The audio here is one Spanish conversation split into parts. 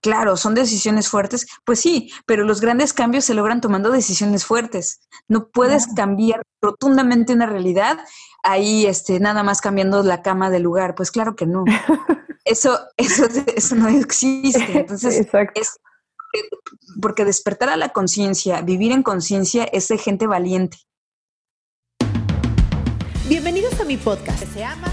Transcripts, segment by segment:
Claro, son decisiones fuertes, pues sí, pero los grandes cambios se logran tomando decisiones fuertes. No puedes cambiar rotundamente una realidad ahí este, nada más cambiando la cama de lugar, pues claro que no. Eso, eso, eso no existe. Entonces, es porque despertar a la conciencia, vivir en conciencia es de gente valiente. Bienvenidos a mi podcast. Se llama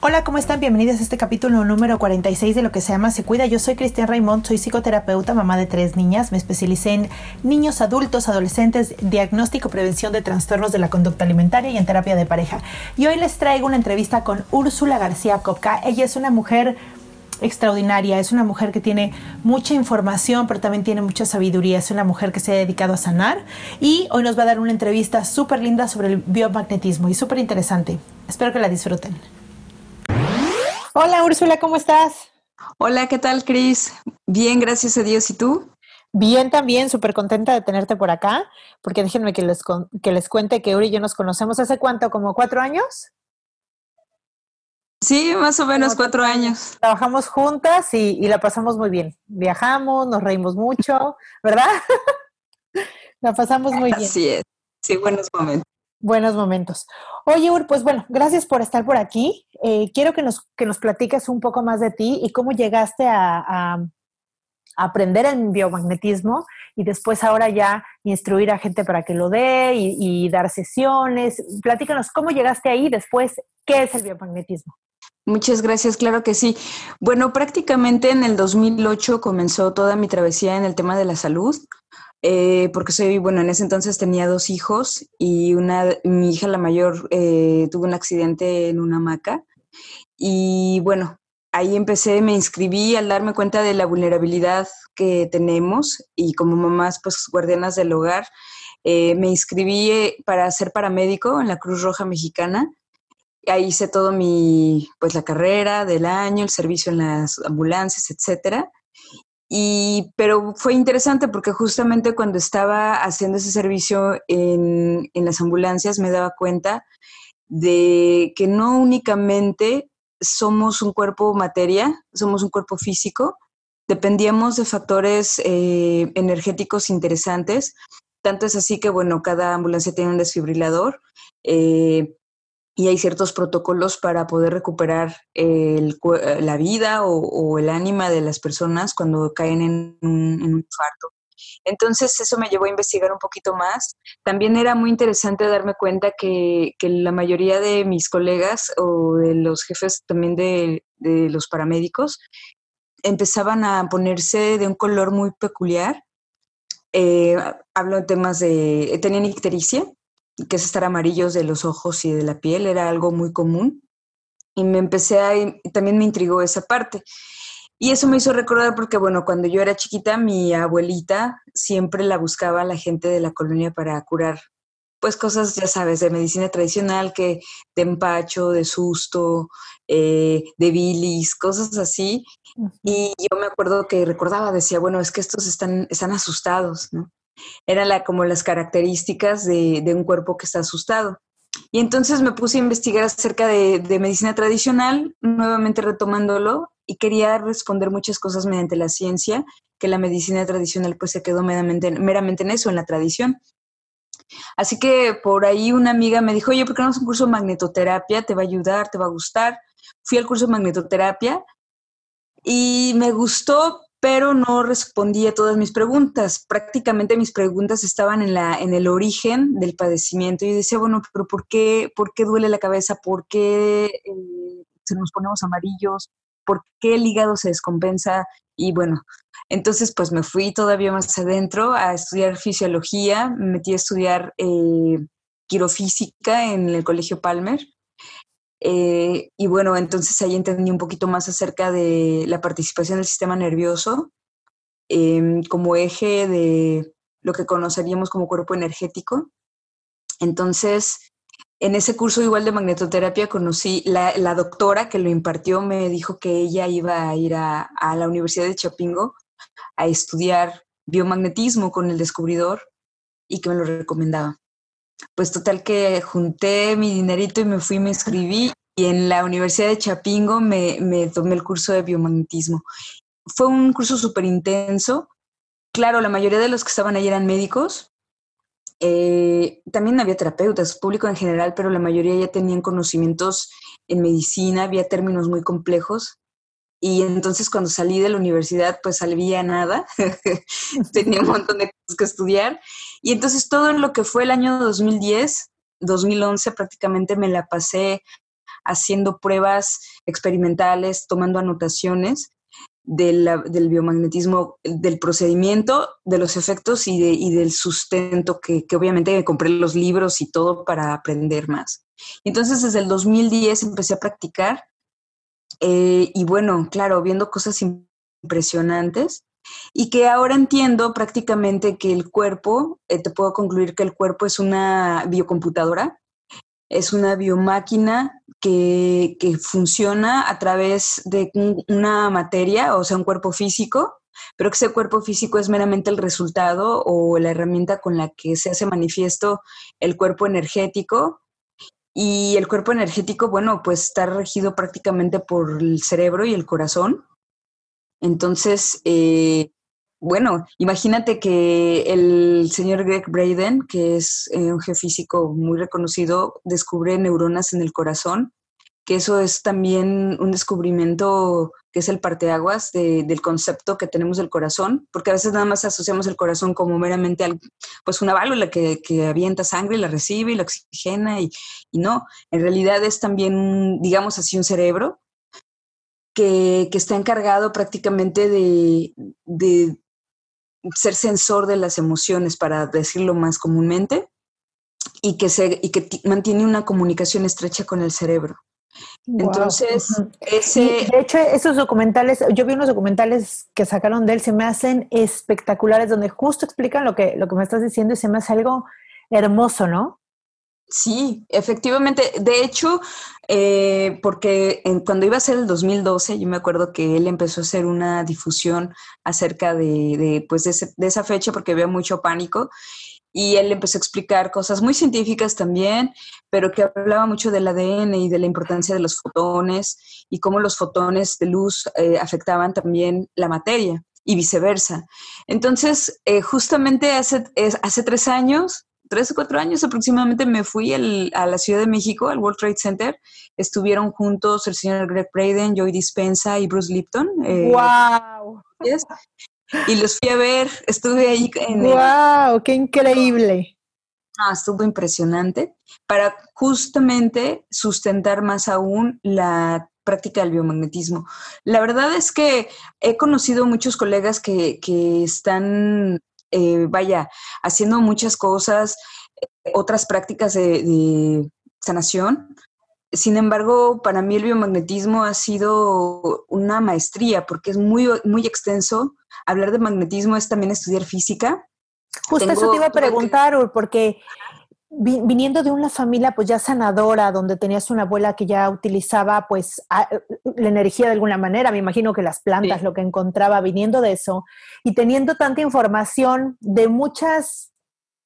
Hola, ¿cómo están? Bienvenidos a este capítulo número 46 de lo que se llama Se Cuida. Yo soy Cristian Raymond, soy psicoterapeuta, mamá de tres niñas. Me especialicé en niños, adultos, adolescentes, diagnóstico, prevención de trastornos de la conducta alimentaria y en terapia de pareja. Y hoy les traigo una entrevista con Úrsula García Kopka. Ella es una mujer extraordinaria, es una mujer que tiene mucha información, pero también tiene mucha sabiduría, es una mujer que se ha dedicado a sanar y hoy nos va a dar una entrevista súper linda sobre el biomagnetismo y súper interesante. Espero que la disfruten. Hola Úrsula, ¿cómo estás? Hola, ¿qué tal, Cris? Bien, gracias a Dios. ¿Y tú? Bien, también, súper contenta de tenerte por acá, porque déjenme que les, que les cuente que Uri y yo nos conocemos hace cuánto, como cuatro años. Sí, más o menos cuatro años. Trabajamos juntas y, y, la pasamos muy bien. Viajamos, nos reímos mucho, ¿verdad? la pasamos muy bien. Así es, sí, buenos momentos. Buenos momentos. Oye, Ur, pues bueno, gracias por estar por aquí. Eh, quiero que nos, que nos platiques un poco más de ti y cómo llegaste a, aprender el biomagnetismo y después ahora ya instruir a gente para que lo dé y, y dar sesiones. Platícanos cómo llegaste ahí, después, ¿qué es el biomagnetismo? Muchas gracias, claro que sí. Bueno, prácticamente en el 2008 comenzó toda mi travesía en el tema de la salud. Eh, porque soy, bueno, en ese entonces tenía dos hijos y una, mi hija la mayor eh, tuvo un accidente en una hamaca y bueno, ahí empecé, me inscribí al darme cuenta de la vulnerabilidad que tenemos y como mamás, pues guardianas del hogar, eh, me inscribí para ser paramédico en la Cruz Roja Mexicana. Ahí hice todo mi, pues la carrera del año, el servicio en las ambulancias, etcétera. Y, pero fue interesante porque justamente cuando estaba haciendo ese servicio en, en, las ambulancias me daba cuenta de que no únicamente somos un cuerpo materia, somos un cuerpo físico, dependíamos de factores eh, energéticos interesantes. Tanto es así que, bueno, cada ambulancia tiene un desfibrilador. Eh, y hay ciertos protocolos para poder recuperar el, eh, la vida o, el ánima de las personas cuando caen en un, en un infarto. Entonces eso me llevó a investigar un poquito más. También era muy interesante darme cuenta que, que la mayoría de mis colegas o de los jefes también de, de, los paramédicos empezaban a ponerse de un color muy peculiar. Eh, hablo de temas de... tenían ictericia, que es estar amarillos de los ojos y de la piel, era algo muy común. Y me empecé a, también me intrigó esa parte. Y eso me hizo recordar porque, bueno, cuando yo era chiquita, mi abuelita siempre la buscaba a la gente de la colonia para curar, pues cosas, ya sabes, de medicina tradicional, que de empacho, de susto, eh, de bilis, cosas así. Y yo me acuerdo que recordaba, decía, bueno, es que estos están, están asustados, ¿no? Eran la, como las características de, un cuerpo que está asustado. Y entonces me puse a investigar acerca de, medicina tradicional, nuevamente retomándolo, y quería responder muchas cosas mediante la ciencia, que la medicina tradicional pues se quedó meramente, meramente en eso, en la tradición. Así que por ahí una amiga me dijo, oye, ¿por qué no haces un curso de magnetoterapia? Te va a ayudar, te va a gustar. Fui al curso de magnetoterapia y me gustó, pero no respondí a todas mis preguntas. Prácticamente mis preguntas estaban en, la, en el origen del padecimiento. Y decía, bueno, pero ¿por qué, por qué duele la cabeza? ¿Por qué eh, se nos ponemos amarillos? ¿Por qué el hígado se descompensa? Y bueno, entonces pues me fui todavía más adentro a estudiar fisiología, me metí a estudiar eh, quirofísica en el Colegio Palmer. Eh, y bueno, entonces ahí entendí un poquito más acerca de la participación del sistema nervioso em, como eje de lo que conoceríamos como cuerpo energético. Entonces, en ese curso igual de magnetoterapia conocí, la, doctora que lo impartió me dijo que ella iba a ir a, a la Universidad de Chapingo a estudiar biomagnetismo con el descubridor y que me lo recomendaba. Pues total que junté mi dinerito y me fui, me inscribí y en la Universidad de Chapingo me, tomé el curso de biomagnetismo. Fue un curso súper intenso. Claro, la mayoría de los que estaban ahí eran médicos. Eh, también había terapeutas, público en general, pero la mayoría ya tenían conocimientos en medicina, había términos muy complejos. Y entonces cuando salí de la universidad, pues salía nada, tenía un montón de cosas que estudiar. Y entonces todo lo que fue el año 2010, 2011 prácticamente me la pasé haciendo pruebas experimentales, tomando anotaciones del biomagnetismo, del procedimiento, de los efectos y, de, y del sustento, que, que, obviamente compré los libros y todo para aprender más. Entonces desde el 2010 empecé a practicar eh, y bueno, claro, viendo cosas impresionantes y que ahora entiendo prácticamente que el cuerpo, eh, te puedo concluir que el cuerpo es una biocomputadora, es una biomáquina que, que funciona a través de una materia, o sea, un cuerpo físico, pero que ese cuerpo físico es meramente el resultado o la herramienta con la que se hace manifiesto el cuerpo energético y el cuerpo energético, bueno, pues está regido prácticamente por el cerebro y el corazón. Entonces, eh, bueno, imagínate que el señor Greg Braden, que es eh, un geofísico muy reconocido, descubre neuronas en el corazón que eso es también un descubrimiento que es el parteaguas de, del concepto que tenemos del corazón, porque a veces nada más asociamos el corazón como meramente al, pues una válvula que, avienta sangre y la recibe y la oxigena y, y, no, en realidad es también, digamos así, un cerebro que, que está encargado prácticamente de, de ser sensor de las emociones, para decirlo más comúnmente, y que, se, y que mantiene una comunicación estrecha con el cerebro. Entonces, ese... de hecho, esos documentales, yo vi unos documentales que sacaron de él, se me hacen espectaculares, donde justo explican lo que, lo que me estás diciendo y se me hace algo hermoso, ¿no? Sí, efectivamente. De hecho, eh, porque cuando iba a ser el 2012, yo me acuerdo que él empezó a hacer una difusión acerca de, pues de, de, esa fecha porque había mucho pánico y él empezó a explicar cosas muy científicas también, pero que hablaba mucho del ADN y de la importancia de los fotones y cómo los fotones de luz eh, afectaban también la materia y viceversa. Entonces, eh, justamente hace, hace tres años, tres o cuatro años aproximadamente, me fui el, a la Ciudad de México, al World Trade Center. Estuvieron juntos el señor Greg Braden, Joy Dispensa y Bruce Lipton. ¡Wow! Eh, y los fui a ver, estuve ahí en ¡Wow! ¡Qué increíble! Ah, estuvo impresionante para justamente sustentar más aún la práctica del biomagnetismo. La verdad es que he conocido muchos colegas que, que están, eh, vaya, haciendo muchas cosas, eh, otras prácticas de, de sanación, sin embargo, para mí el biomagnetismo ha sido una maestría porque es muy, muy extenso. Hablar de magnetismo es también estudiar física. Justo Tengo, eso te iba a preguntar, que... porque viniendo de una familia pues ya sanadora, donde tenías una abuela que ya utilizaba pues a, la energía de alguna manera, me imagino que las plantas, sí. lo que encontraba viniendo de eso, y teniendo tanta información de muchas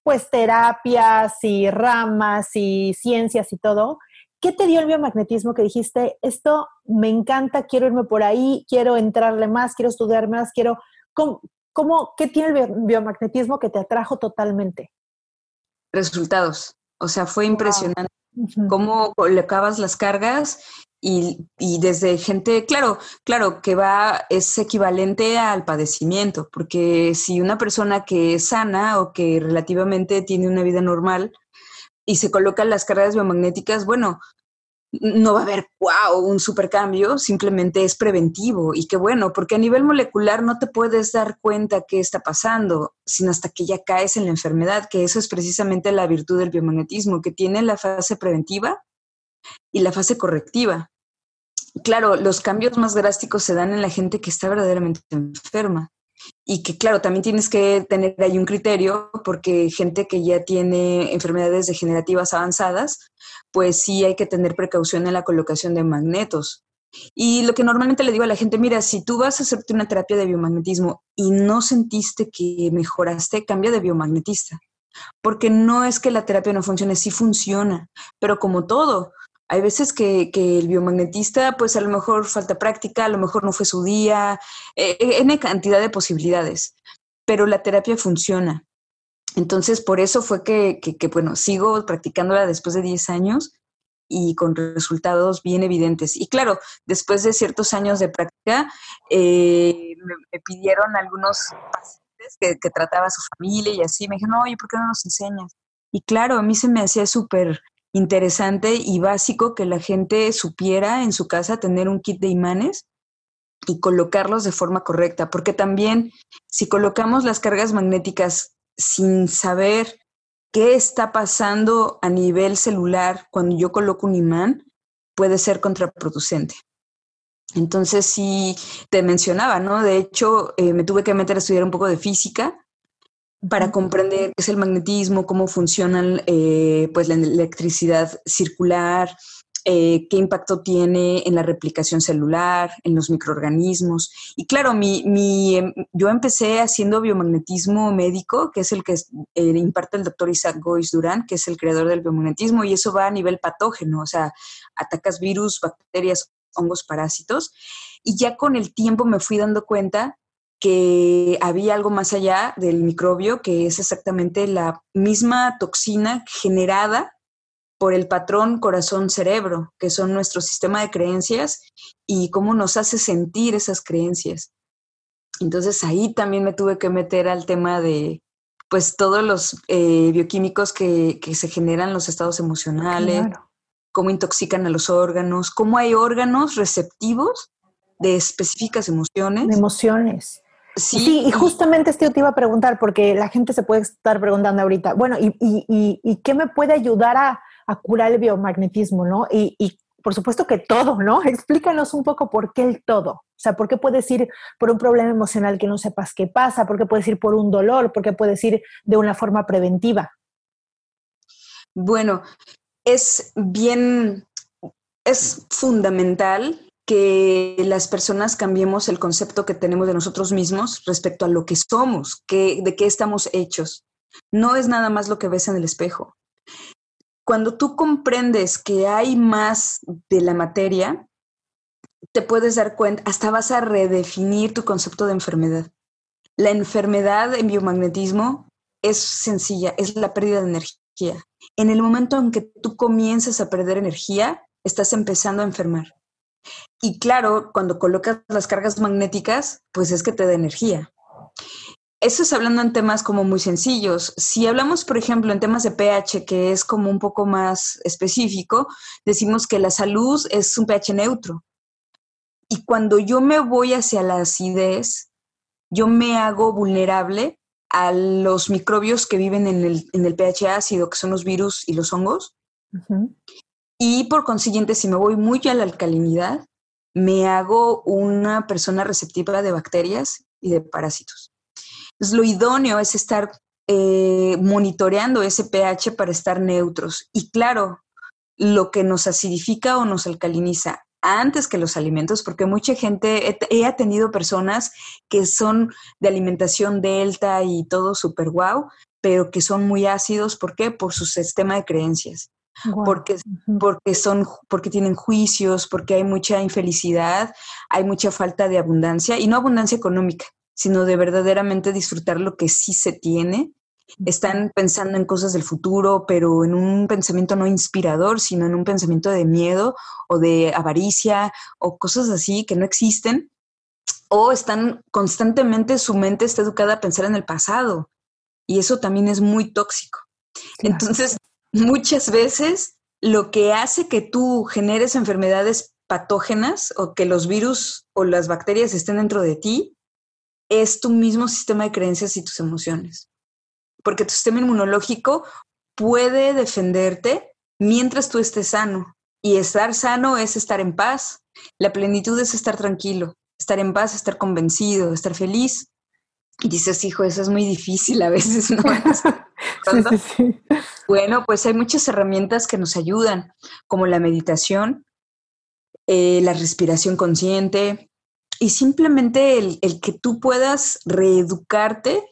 pues terapias y ramas y ciencias y todo, ¿qué te dio el biomagnetismo que dijiste, esto me encanta, quiero irme por ahí, quiero entrarle más, quiero estudiar más, quiero... ¿Cómo, qué tiene el biomagnetismo que te atrajo totalmente? Resultados. O sea, fue impresionante cómo colocabas las cargas y, y, desde gente, claro, claro, que va, es equivalente al padecimiento, porque si una persona que es sana o que relativamente tiene una vida normal y se colocan las cargas biomagnéticas, bueno, no va a haber, wow, un supercambio, simplemente es preventivo y qué bueno, porque a nivel molecular no te puedes dar cuenta qué está pasando, sino hasta que ya caes en la enfermedad, que eso es precisamente la virtud del biomagnetismo, que tiene la fase preventiva y la fase correctiva. Claro, los cambios más drásticos se dan en la gente que está verdaderamente enferma y que claro, también tienes que tener ahí un criterio porque gente que ya tiene enfermedades degenerativas avanzadas, pues sí hay que tener precaución en la colocación de magnetos. Y lo que normalmente le digo a la gente, mira, si tú vas a hacerte una terapia de biomagnetismo y no sentiste que mejoraste, cambia de biomagnetista. Porque no es que la terapia no funcione, sí funciona, pero como todo, hay veces que, el biomagnetista, pues a lo mejor falta práctica, a lo mejor no fue su día, eh, N cantidad de posibilidades, pero la terapia funciona. Entonces, por eso fue que, bueno, sigo practicándola después de 10 años y con resultados bien evidentes. Y claro, después de ciertos años de práctica, eh, me, pidieron algunos pacientes que, que, trataba a su familia y así, me dijeron, oye, ¿por qué no nos enseñas? Y claro, a mí se me hacía súper interesante y básico que la gente supiera en su casa tener un kit de imanes y colocarlos de forma correcta, porque también si colocamos las cargas magnéticas sin saber qué está pasando a nivel celular cuando yo coloco un imán, puede ser contraproducente. Entonces, sí, te mencionaba, ¿no? De hecho, eh, me tuve que meter a estudiar un poco de física para comprender qué es el magnetismo, cómo funciona eh, pues la electricidad circular, eh, qué impacto tiene en la replicación celular, en los microorganismos. Y claro, mi, mi, em, yo empecé haciendo biomagnetismo médico, que es el que eh, imparte el doctor Isaac Gois Durán, que es el creador del biomagnetismo, y eso va a nivel patógeno, o sea, atacas virus, bacterias, hongos, parásitos. Y ya con el tiempo me fui dando cuenta que había algo más allá del microbio, que es exactamente la misma toxina generada por el patrón corazón-cerebro, que son nuestro sistema de creencias y cómo nos hace sentir esas creencias. Entonces ahí también me tuve que meter al tema de, pues, todos los eh, bioquímicos que, se generan los estados emocionales, cómo intoxican a los órganos, cómo hay órganos receptivos de específicas emociones. De emociones. Sí, y justamente esto te iba a preguntar, porque la gente se puede estar preguntando ahorita, bueno, ¿y, y, y, qué me puede ayudar a, a curar el biomagnetismo, no? Y, y, por supuesto que todo, ¿no? Explícanos un poco por qué el todo. O sea, ¿por qué puedes ir por un problema emocional que no sepas qué pasa? ¿Por qué puedes ir por un dolor? ¿Por qué puedes ir de una forma preventiva? Bueno, es bien, es fundamental que las personas cambiemos el concepto que tenemos de nosotros mismos respecto a lo que somos, de qué estamos hechos. No es nada más lo que ves en el espejo. Cuando tú comprendes que hay más de la materia, te puedes dar cuenta, hasta vas a redefinir tu concepto de enfermedad. La enfermedad en biomagnetismo es sencilla, es la pérdida de energía. En el momento en que tú comienzas a perder energía, estás empezando a enfermar. Y claro, cuando colocas las cargas magnéticas, pues es que te da energía. Eso es hablando en temas como muy sencillos. Si hablamos, por ejemplo, en temas de pH, que es como un poco más específico, decimos que la salud es un pH neutro. Y cuando yo me voy hacia la acidez, yo me hago vulnerable a los microbios que viven en el, pH ácido, que son los virus y los hongos. Y por consiguiente, si me voy muy a la alcalinidad, me hago una persona receptiva de bacterias y de parásitos. Lo idóneo es estar eh, monitoreando ese pH para estar neutros. Y claro, lo que nos acidifica o nos alcaliniza antes que los alimentos, porque mucha gente, he, he atendido personas que son de alimentación delta y todo súper guau, pero que son muy ácidos. ¿Por qué? Por su sistema de creencias porque, porque, son, porque tienen juicios, porque hay mucha infelicidad, hay mucha falta de abundancia, y no abundancia económica, sino de verdaderamente disfrutar lo que sí se tiene. Están pensando en cosas del futuro, pero en un pensamiento no inspirador, sino en un pensamiento de miedo o de avaricia o cosas así que no existen. O están constantemente, su mente está educada a pensar en el pasado. Y eso también es muy tóxico. Entonces, muchas veces lo que hace que tú generes enfermedades patógenas o que los virus o las bacterias estén dentro de ti es tu mismo sistema de creencias y tus emociones. Porque tu sistema inmunológico puede defenderte mientras tú estés sano. Y estar sano es estar en paz. La plenitud es estar tranquilo, estar en paz, estar convencido, estar feliz. Y dices, hijo, eso es muy difícil a veces, ¿no? Bueno, pues hay muchas herramientas que nos ayudan, como la meditación, eh, la respiración consciente y simplemente el, el que tú puedas reeducarte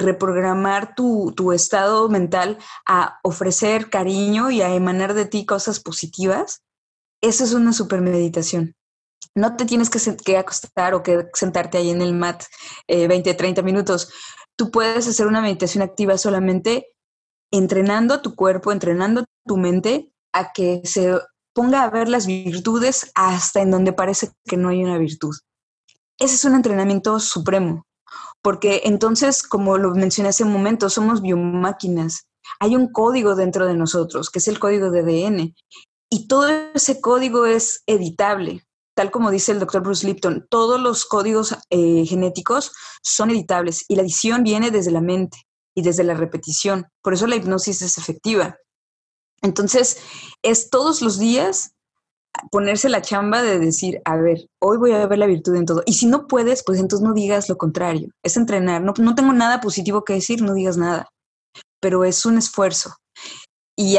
Reprogramar tu, tu, estado mental a ofrecer cariño y a emanar de ti cosas positivas, eso es una super meditación. No te tienes que, acostar o que sentarte ahí en el mat eh, 20, 30 minutos. Tú puedes hacer una meditación activa solamente entrenando tu cuerpo, entrenando tu mente a que se ponga a ver las virtudes hasta en donde parece que no hay una virtud. Ese es un entrenamiento supremo porque entonces, como lo mencioné hace un momento, somos biomáquinas. Hay un código dentro de nosotros, que es el código de ADN, y todo ese código es editable. Tal como dice el doctor Bruce Lipton, todos los códigos eh, genéticos son editables y la edición viene desde la mente y desde la repetición. Por eso la hipnosis es efectiva. Entonces, es todos los días ponerse la chamba de decir, a ver, hoy voy a ver la virtud en todo. Y si no puedes, pues entonces no digas lo contrario. Es entrenar. No, no tengo nada positivo que decir, no digas nada. Pero es un esfuerzo. Y,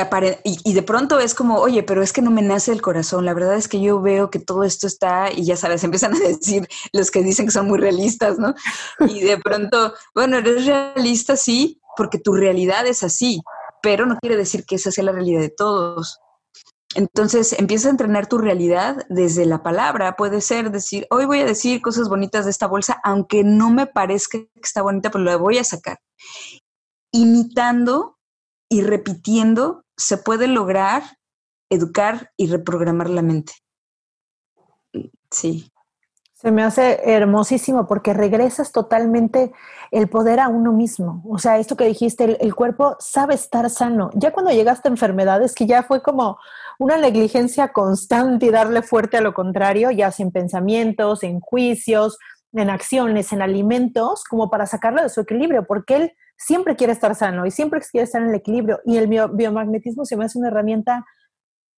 y, de pronto es como, oye, pero es que no me nace el corazón. La verdad es que yo veo que todo esto está, y ya sabes, empiezan a decir los que dicen que son muy realistas, ¿no? Y de pronto, bueno, eres realista, sí, porque tu realidad es así, pero no quiere decir que esa sea la realidad de todos. Entonces empieza a entrenar tu realidad desde la palabra. Puede ser decir, hoy voy a decir cosas bonitas de esta bolsa, aunque no me parezca que está bonita, pero la voy a sacar. Imitando y repitiendo se puede lograr educar y reprogramar la mente. Sí. Se me hace hermosísimo porque regresas totalmente el poder a uno mismo. O sea, esto que dijiste, el, el cuerpo sabe estar sano. Ya cuando llegaste a enfermedades, que ya fue como, una negligencia constante y darle fuerte a lo contrario, ya sea en pensamientos, en juicios, en acciones, en alimentos, como para sacarlo de su equilibrio, porque él siempre quiere estar sano y siempre quiere estar en el equilibrio. Y el biomagnetismo se me hace una herramienta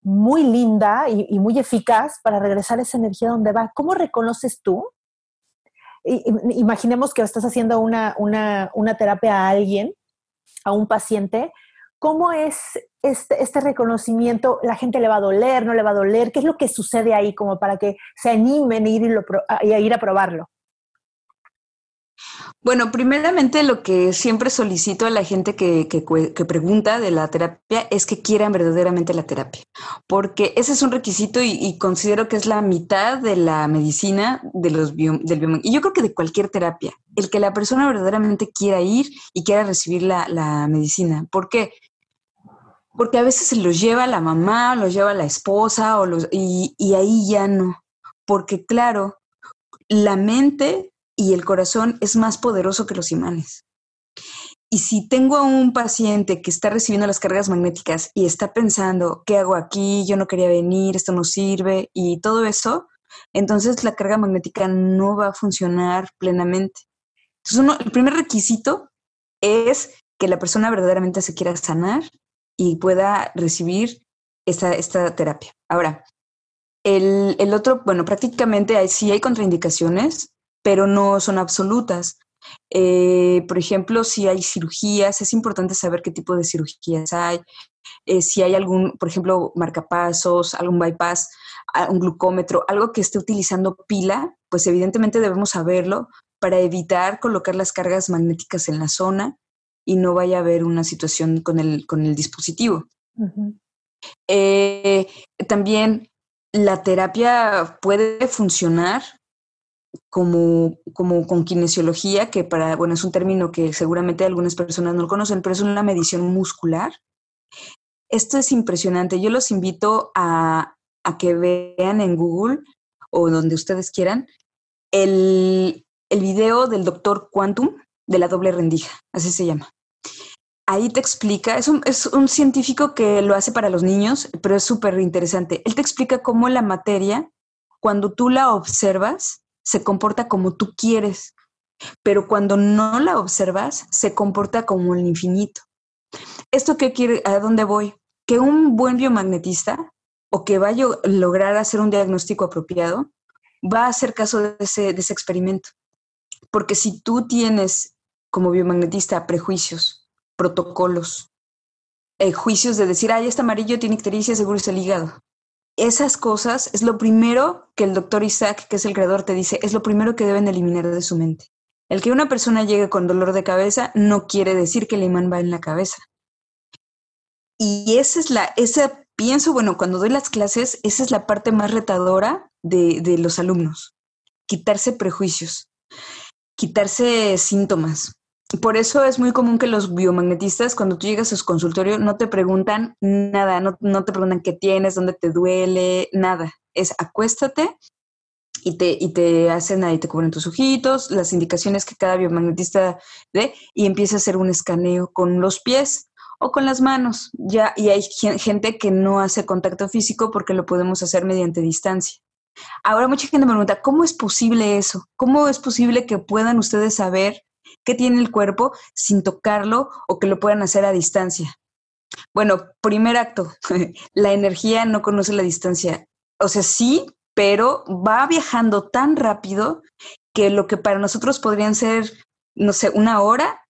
muy linda y, muy eficaz para regresar esa energía donde va. ¿Cómo reconoces tú? imaginemos que estás haciendo una, una terapia a alguien, a un paciente, ¿Cómo es este, este, reconocimiento? ¿La gente le va a doler, no le va a doler? ¿Qué es lo que sucede ahí como para que se animen a ir, a, ir a probarlo? Bueno, primeramente lo que siempre solicito a la gente que, pregunta de la terapia es que quieran verdaderamente la terapia, porque ese es un requisito y, considero que es la mitad de la medicina de los del y yo creo que de cualquier terapia, el que la persona verdaderamente quiera ir y quiera recibir la, la medicina. ¿Por qué? Porque a veces se los lleva la mamá, los lleva la esposa, o y ahí ya no. Porque claro, la mente y el corazón es más poderoso que los imanes. Y si tengo a un paciente que está recibiendo las cargas magnéticas y está pensando, ¿qué hago aquí? Yo no quería venir, esto no sirve y todo eso, entonces la carga magnética no va a funcionar plenamente. Entonces, el primer requisito es que la persona verdaderamente se quiera sanar y pueda recibir esta, esta terapia. Ahora, el, el, otro, bueno, prácticamente hay, sí hay contraindicaciones, pero no son absolutas. Eh, por ejemplo, si hay cirugías, es importante saber qué tipo de cirugías hay. Eh, si hay algún, por ejemplo, marcapasos, algún bypass, un glucómetro, algo que esté utilizando pila, pues evidentemente debemos saberlo para evitar colocar las cargas magnéticas en la zona y no vaya a haber una situación con el, con el dispositivo. Eh, también la terapia puede funcionar como, como con kinesiología, que para, bueno, es un término que seguramente algunas personas no lo conocen, pero es una medición muscular. Esto es impresionante. Yo los invito a, a que vean en Google o donde ustedes quieran el, el video del doctor Quantum de la doble rendija, así se llama. Ahí te explica, es un, es un científico que lo hace para los niños, pero es súper interesante. Él te explica cómo la materia, cuando tú la observas, se comporta como tú quieres, pero cuando no la observas, se comporta como el infinito. ¿Esto qué quiere? ¿A dónde voy? Que un buen biomagnetista o que vaya a lograr hacer un diagnóstico apropiado, va a hacer caso de ese, de ese experimento. Porque si tú tienes como biomagnetista prejuicios, protocolos, eh, juicios de decir, ay, este amarillo tiene ictericia, seguro es el hígado, esas cosas es lo primero que el doctor Isaac, que es el creador, te dice, es lo primero que deben eliminar de su mente. El que una persona llegue con dolor de cabeza no quiere decir que el imán va en la cabeza. Y esa es la, esa pienso, bueno, cuando doy las clases, esa es la parte más retadora de, de los alumnos. Quitarse prejuicios, quitarse síntomas, por eso es muy común que los biomagnetistas, cuando tú llegas a su consultorio, no te preguntan nada, no, te preguntan qué tienes, dónde te duele, nada. Es acuéstate y te, y te hacen ahí, te cubren tus ojitos, las indicaciones que cada biomagnetista dé y empieza a hacer un escaneo con los pies o con las manos. Ya, y hay gente que no hace contacto físico porque lo podemos hacer mediante distancia. Ahora mucha gente me pregunta, ¿cómo es posible eso? ¿Cómo es posible que puedan ustedes saber qué tiene el cuerpo sin tocarlo o que lo puedan hacer a distancia. Bueno, primer acto, la energía no conoce la distancia. O sea, sí, pero va viajando tan rápido que lo que para nosotros podrían ser, no sé, una hora,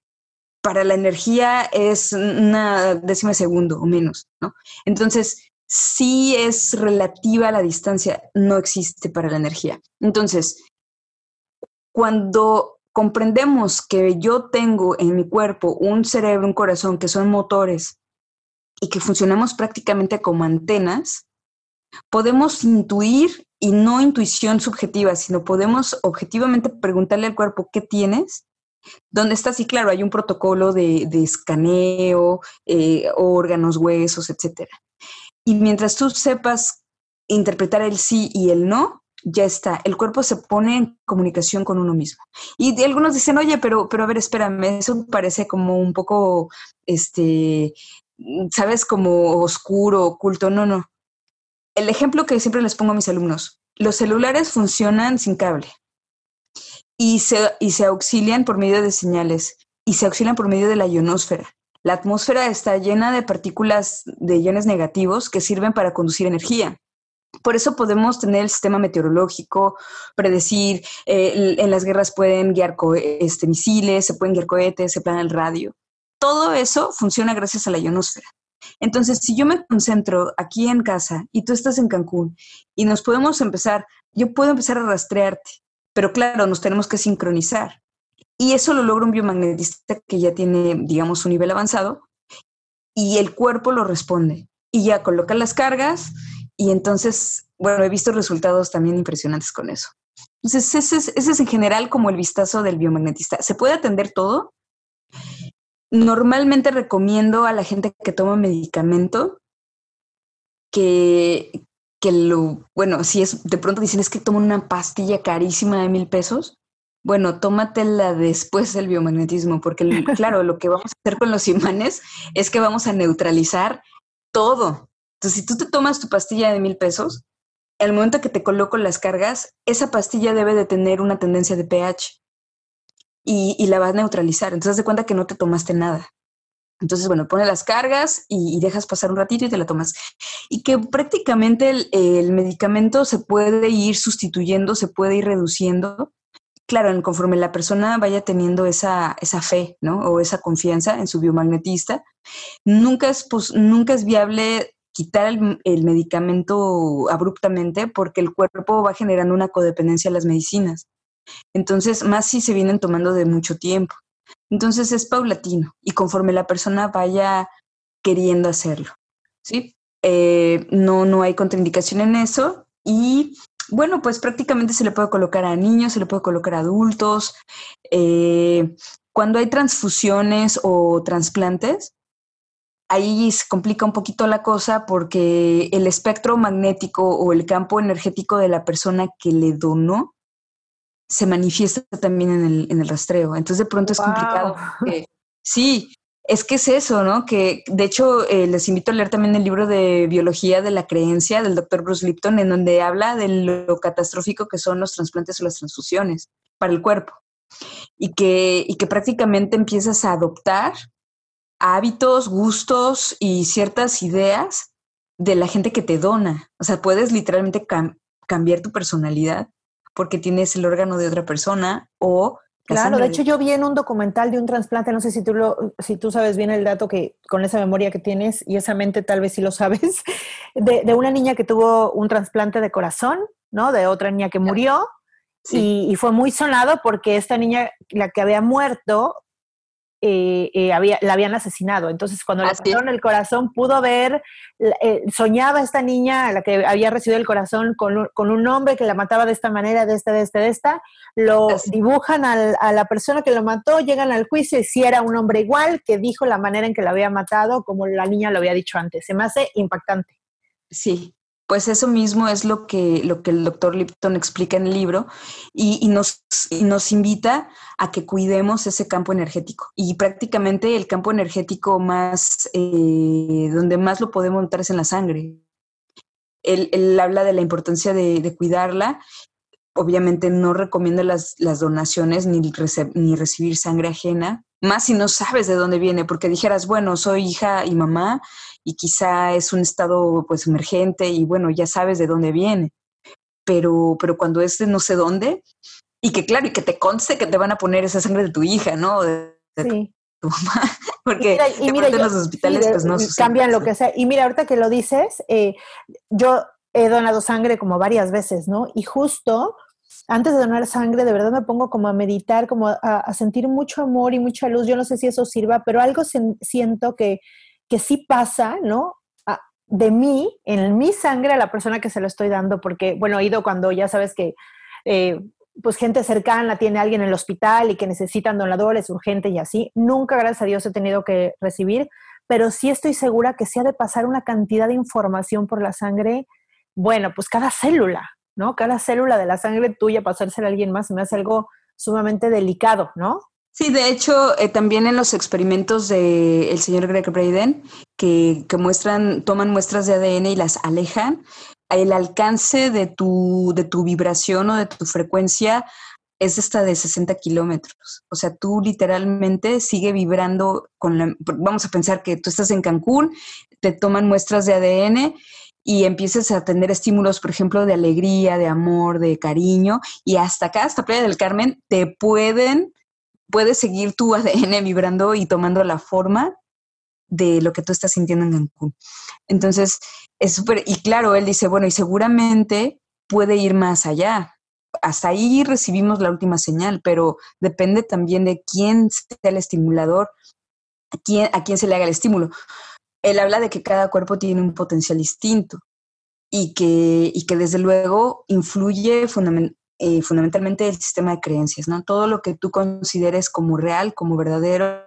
para la energía es una décima segundo o menos, ¿no? Entonces, sí es relativa a la distancia, no existe para la energía. Entonces, cuando comprendemos que yo tengo en mi cuerpo un cerebro, un corazón, que son motores y que funcionamos prácticamente como antenas, podemos intuir y no intuición subjetiva, sino podemos objetivamente preguntarle al cuerpo, ¿qué tienes? ¿Dónde estás? Y claro, hay un protocolo de, escaneo, eh, órganos, huesos, etc. Y mientras tú sepas interpretar el sí y el no, ya está, el cuerpo se pone en comunicación con uno mismo. Y algunos dicen, oye, pero, pero a ver, espérame, eso parece como un poco, este, sabes, como oscuro, oculto. No, no. El ejemplo que siempre les pongo a mis alumnos, los celulares funcionan sin cable y se, y se auxilian por medio de señales y se auxilian por medio de la ionosfera. La atmósfera está llena de partículas de iones negativos que sirven para conducir energía. Por eso podemos tener el sistema meteorológico, predecir, eh, en las guerras pueden guiar este, misiles, se pueden guiar cohetes, se plana el radio. Todo eso funciona gracias a la ionosfera. Entonces, si yo me concentro aquí en casa y tú estás en Cancún y nos podemos empezar, yo puedo empezar a rastrearte, pero claro, nos tenemos que sincronizar. Y eso lo logra un biomagnetista que ya tiene, digamos, un nivel avanzado y el cuerpo lo responde. Y ya coloca las cargas y entonces, bueno, he visto resultados también impresionantes con eso. Entonces, ese es, en general como el vistazo del biomagnetista. ¿Se puede atender todo? normalmente recomiendo a la gente que toma medicamento que, que lo, bueno, si es, de pronto dicen es que toman una pastilla carísima de mil pesos, bueno, tómatela después del biomagnetismo, porque claro, lo que vamos a hacer con los imanes es que vamos a neutralizar todo. Entonces, si tú te tomas tu pastilla de mil pesos, el momento que te coloco las cargas, esa pastilla debe de tener una tendencia de pH y, la va a neutralizar. Entonces, de cuenta que no te tomaste nada. Entonces, bueno, pone las cargas y, dejas pasar un ratito y te la tomas. Y que prácticamente el, medicamento se puede ir sustituyendo, se puede ir reduciendo. Claro, conforme la persona vaya teniendo esa, esa fe, ¿no? O esa confianza en su biomagnetista, nunca es, pues, nunca es viable quitar el, medicamento abruptamente porque el cuerpo va generando una codependencia a las medicinas. Entonces, más si se vienen tomando de mucho tiempo. Entonces es paulatino y conforme la persona vaya queriendo hacerlo, ¿sí? Eh, no, no hay contraindicación en eso y bueno, pues prácticamente se le puede colocar a niños, se le puede colocar a adultos. Eh, cuando hay transfusiones o trasplantes, ahí se complica un poquito la cosa porque el espectro magnético o el campo energético de la persona que le donó se manifiesta también en el, en el rastreo. Entonces de pronto es complicado. sí, es que es eso, ¿no? Que de hecho eh, les invito a leer también el libro de Biología de la Creencia del doctor Bruce Lipton, en donde habla de lo catastrófico que son los trasplantes o las transfusiones para el cuerpo. Y que, y que prácticamente empiezas a adoptar hábitos, gustos y ciertas ideas de la gente que te dona. O sea, puedes literalmente cambiar tu personalidad porque tienes el órgano de otra persona o... Claro, de hecho yo vi en un documental de un trasplante, no sé si tú, lo, si tú sabes bien el dato que con esa memoria que tienes y esa mente tal vez sí lo sabes, de, una niña que tuvo un trasplante de corazón, ¿no? De otra niña que murió y, y, fue muy sonado porque esta niña, la que había muerto, eh, eh, había, la habían asesinado. Entonces, cuando le el corazón, pudo ver, eh, soñaba esta niña, la que había recibido el corazón, con, con, un hombre que la mataba de esta manera, de esta, de esta, de esta. Lo dibujan a la persona que lo mató, llegan al juicio y si era un hombre igual, que dijo la manera en que lo había matado, como la niña lo había dicho antes. Se me hace impactante. Sí, pues eso mismo es lo que, lo que el doctor Lipton explica en el libro y, nos, nos, invita a que cuidemos ese campo energético. Y prácticamente el campo energético más, eh, donde más lo podemos notar es en la sangre. Él, habla de la importancia de, cuidarla. Obviamente no recomienda las, las donaciones ni, ni recibir sangre ajena, más si no sabes de dónde viene, porque dijeras, bueno, soy hija y mamá, y quizá es un estado pues emergente y bueno, ya sabes de dónde viene. Pero, pero cuando es de no sé dónde, y que claro, y que te conste que te van a poner esa sangre de tu hija, ¿no? De, sí. tu mamá, porque y mira, en los hospitales pues no cambian lo que sea. Y mira, ahorita que lo dices, eh, yo he donado sangre como varias veces, ¿no? Y justo antes de donar sangre, de verdad me pongo como a meditar, como a, sentir mucho amor y mucha luz. Yo no sé si eso sirva, pero algo siento que que sí pasa, ¿no? de mí, en mi sangre, a la persona que se lo estoy dando, porque, bueno, he ido cuando ya sabes que, eh, pues gente cercana tiene alguien en el hospital y que necesitan donadores urgente y así. Nunca, gracias a Dios, he tenido que recibir, pero sí estoy segura que sí ha de pasar una cantidad de información por la sangre, bueno, pues cada célula, ¿no? Cada célula de la sangre tuya pasársela a alguien más me hace algo sumamente delicado, ¿no? Sí, de hecho, eh, también en los experimentos del el señor Greg Braden, que, que, muestran, toman muestras de ADN y las alejan, el alcance de tu, de tu vibración o de tu frecuencia es hasta de 60 kilómetros. O sea, tú literalmente sigue vibrando con la... Vamos a pensar que tú estás en Cancún, te toman muestras de ADN y empiezas a tener estímulos, por ejemplo, de alegría, de amor, de cariño, y hasta acá, hasta Playa del Carmen, te pueden puedes seguir tu ADN vibrando y tomando la forma de lo que tú estás sintiendo en Cancún. Entonces, es súper, y claro, él dice, bueno, y seguramente puede ir más allá. Hasta ahí recibimos la última señal, pero depende también de quién sea el estimulador, a quién, a quién se le haga el estímulo. Él habla de que cada cuerpo tiene un potencial distinto y que, y que desde luego influye fundamentalmente eh, fundamentalmente el sistema de creencias, ¿no? Todo lo que tú consideres como real, como verdadero,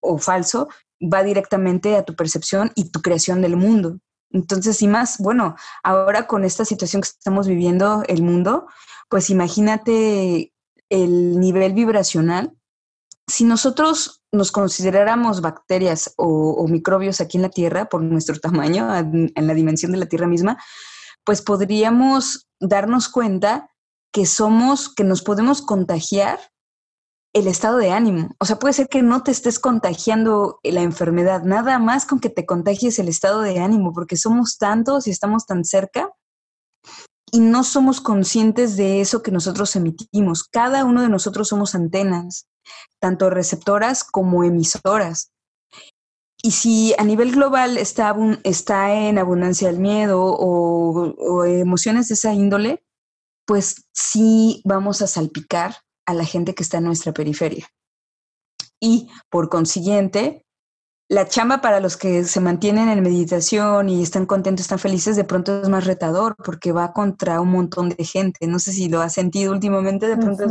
o falso, va directamente a tu percepción y tu creación del mundo. Entonces, y más, bueno, ahora con esta situación que estamos viviendo el mundo, pues imagínate el nivel vibracional. Si nosotros nos consideráramos bacterias o, microbios aquí en la Tierra por nuestro tamaño, en, la dimensión de la Tierra misma, pues podríamos darnos cuenta que somos, que nos podemos contagiar el estado de ánimo. O sea, puede ser que no te estés contagiando la enfermedad, nada más con que te contagies el estado de ánimo, porque somos tantos y estamos tan cerca y no somos conscientes de eso que nosotros emitimos. Cada uno de nosotros somos antenas, tanto receptoras como emisoras. Y si a nivel global está, en abundancia el miedo o, o emociones de esa índole, pues sí vamos a salpicar a la gente que está en nuestra periferia. Y por consiguiente, la chamba para los que se mantienen en meditación y están contentos, están felices, de pronto es más retador porque va contra un montón de gente. No sé si lo has sentido últimamente, de pronto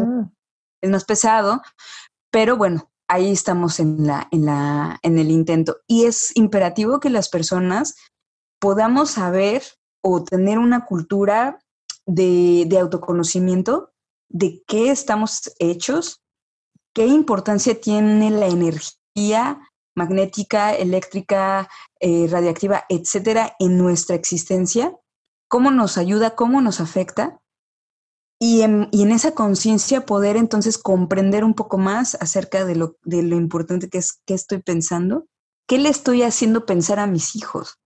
es, más pesado, pero bueno, ahí estamos en, la, en, la, en el intento. Y es imperativo que las personas podamos saber o tener una cultura de, de autoconocimiento de qué estamos hechos, qué importancia tiene la energía magnética, eléctrica, eh, radiactiva, etcétera, en nuestra existencia, cómo nos ayuda, cómo nos afecta, y en, esa conciencia poder entonces comprender un poco más acerca de lo, de lo importante que es qué estoy pensando, qué le estoy haciendo pensar a mis hijos,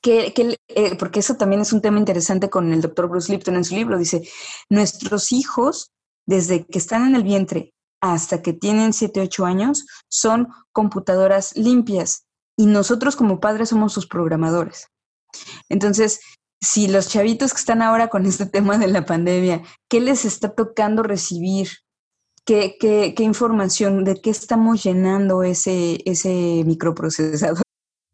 que, eh, porque eso también es un tema interesante con el doctor Bruce Lipton en su libro. Dice, nuestros hijos, desde que están en el vientre hasta que tienen 7, 8 años, son computadoras limpias y nosotros como padres somos sus programadores. Entonces, si los chavitos que están ahora con este tema de la pandemia, ¿qué les está tocando recibir? ¿Qué, qué, qué información? ¿De qué estamos llenando ese, ese microprocesador?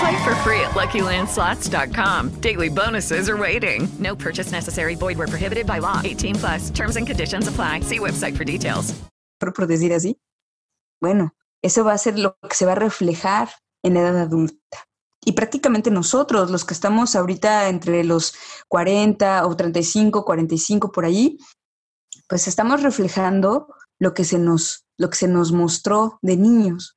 Play for free at LuckyLandSlots.com. Daily bonuses are waiting. No purchase necessary. Void where prohibited by law. 18 plus. Terms and conditions apply. See website for details. Por decir así. Bueno, eso va a ser lo que se va a reflejar en edad adulta. Y prácticamente nosotros, los que estamos ahorita entre los 40 o 35, 45 por ahí, pues estamos reflejando lo que se nos, lo que se nos mostró de niños.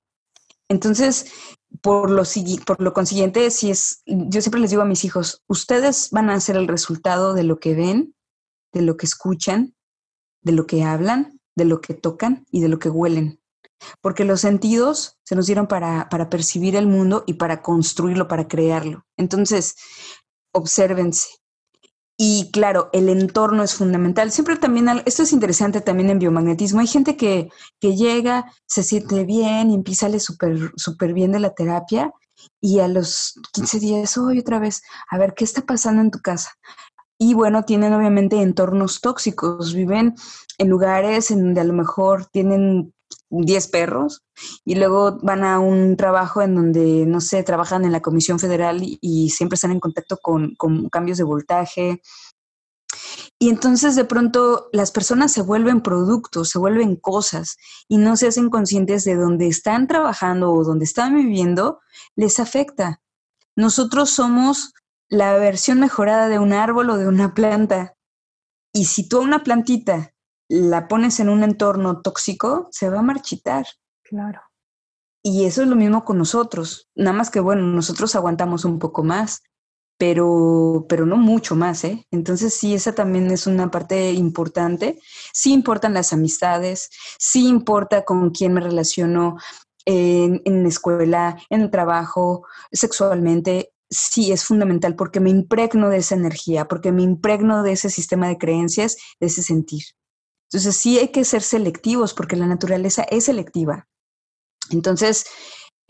Entonces, por lo, por lo consiguiente, si es, yo siempre les digo a mis hijos, ustedes van a ser el resultado de lo que ven, de lo que escuchan, de lo que hablan, de lo que tocan y de lo que huelen. Porque los sentidos se nos dieron para, para percibir el mundo y para construirlo, para crearlo. Entonces, obsérvense, y claro, el entorno es fundamental. Siempre también, esto es interesante también en biomagnetismo. Hay gente que, que llega, se siente bien y empieza a súper súper bien de la terapia y a los 15 días, hoy otra vez, a ver, ¿qué está pasando en tu casa? Y bueno, tienen obviamente entornos tóxicos, viven en lugares en donde a lo mejor tienen 10 perros y luego van a un trabajo en donde, no sé, trabajan en la Comisión Federal y, siempre están en contacto con, cambios de voltaje. Y entonces de pronto las personas se vuelven productos, se vuelven cosas y no se hacen conscientes de dónde están trabajando o dónde están viviendo, les afecta. Nosotros somos la versión mejorada de un árbol o de una planta. Y si tú a una plantita la pones en un entorno tóxico, se va a marchitar. Claro. Y eso es lo mismo con nosotros. Nada más que, bueno, nosotros aguantamos un poco más, pero, pero no mucho más, ¿eh? Entonces sí, esa también es una parte importante. Sí importan las amistades, sí importa con quién me relaciono en, en la escuela, en el trabajo, sexualmente. Sí, es fundamental porque me impregno de esa energía, porque me impregno de ese sistema de creencias, de ese sentir. Entonces sí hay que ser selectivos porque la naturaleza es selectiva. Entonces,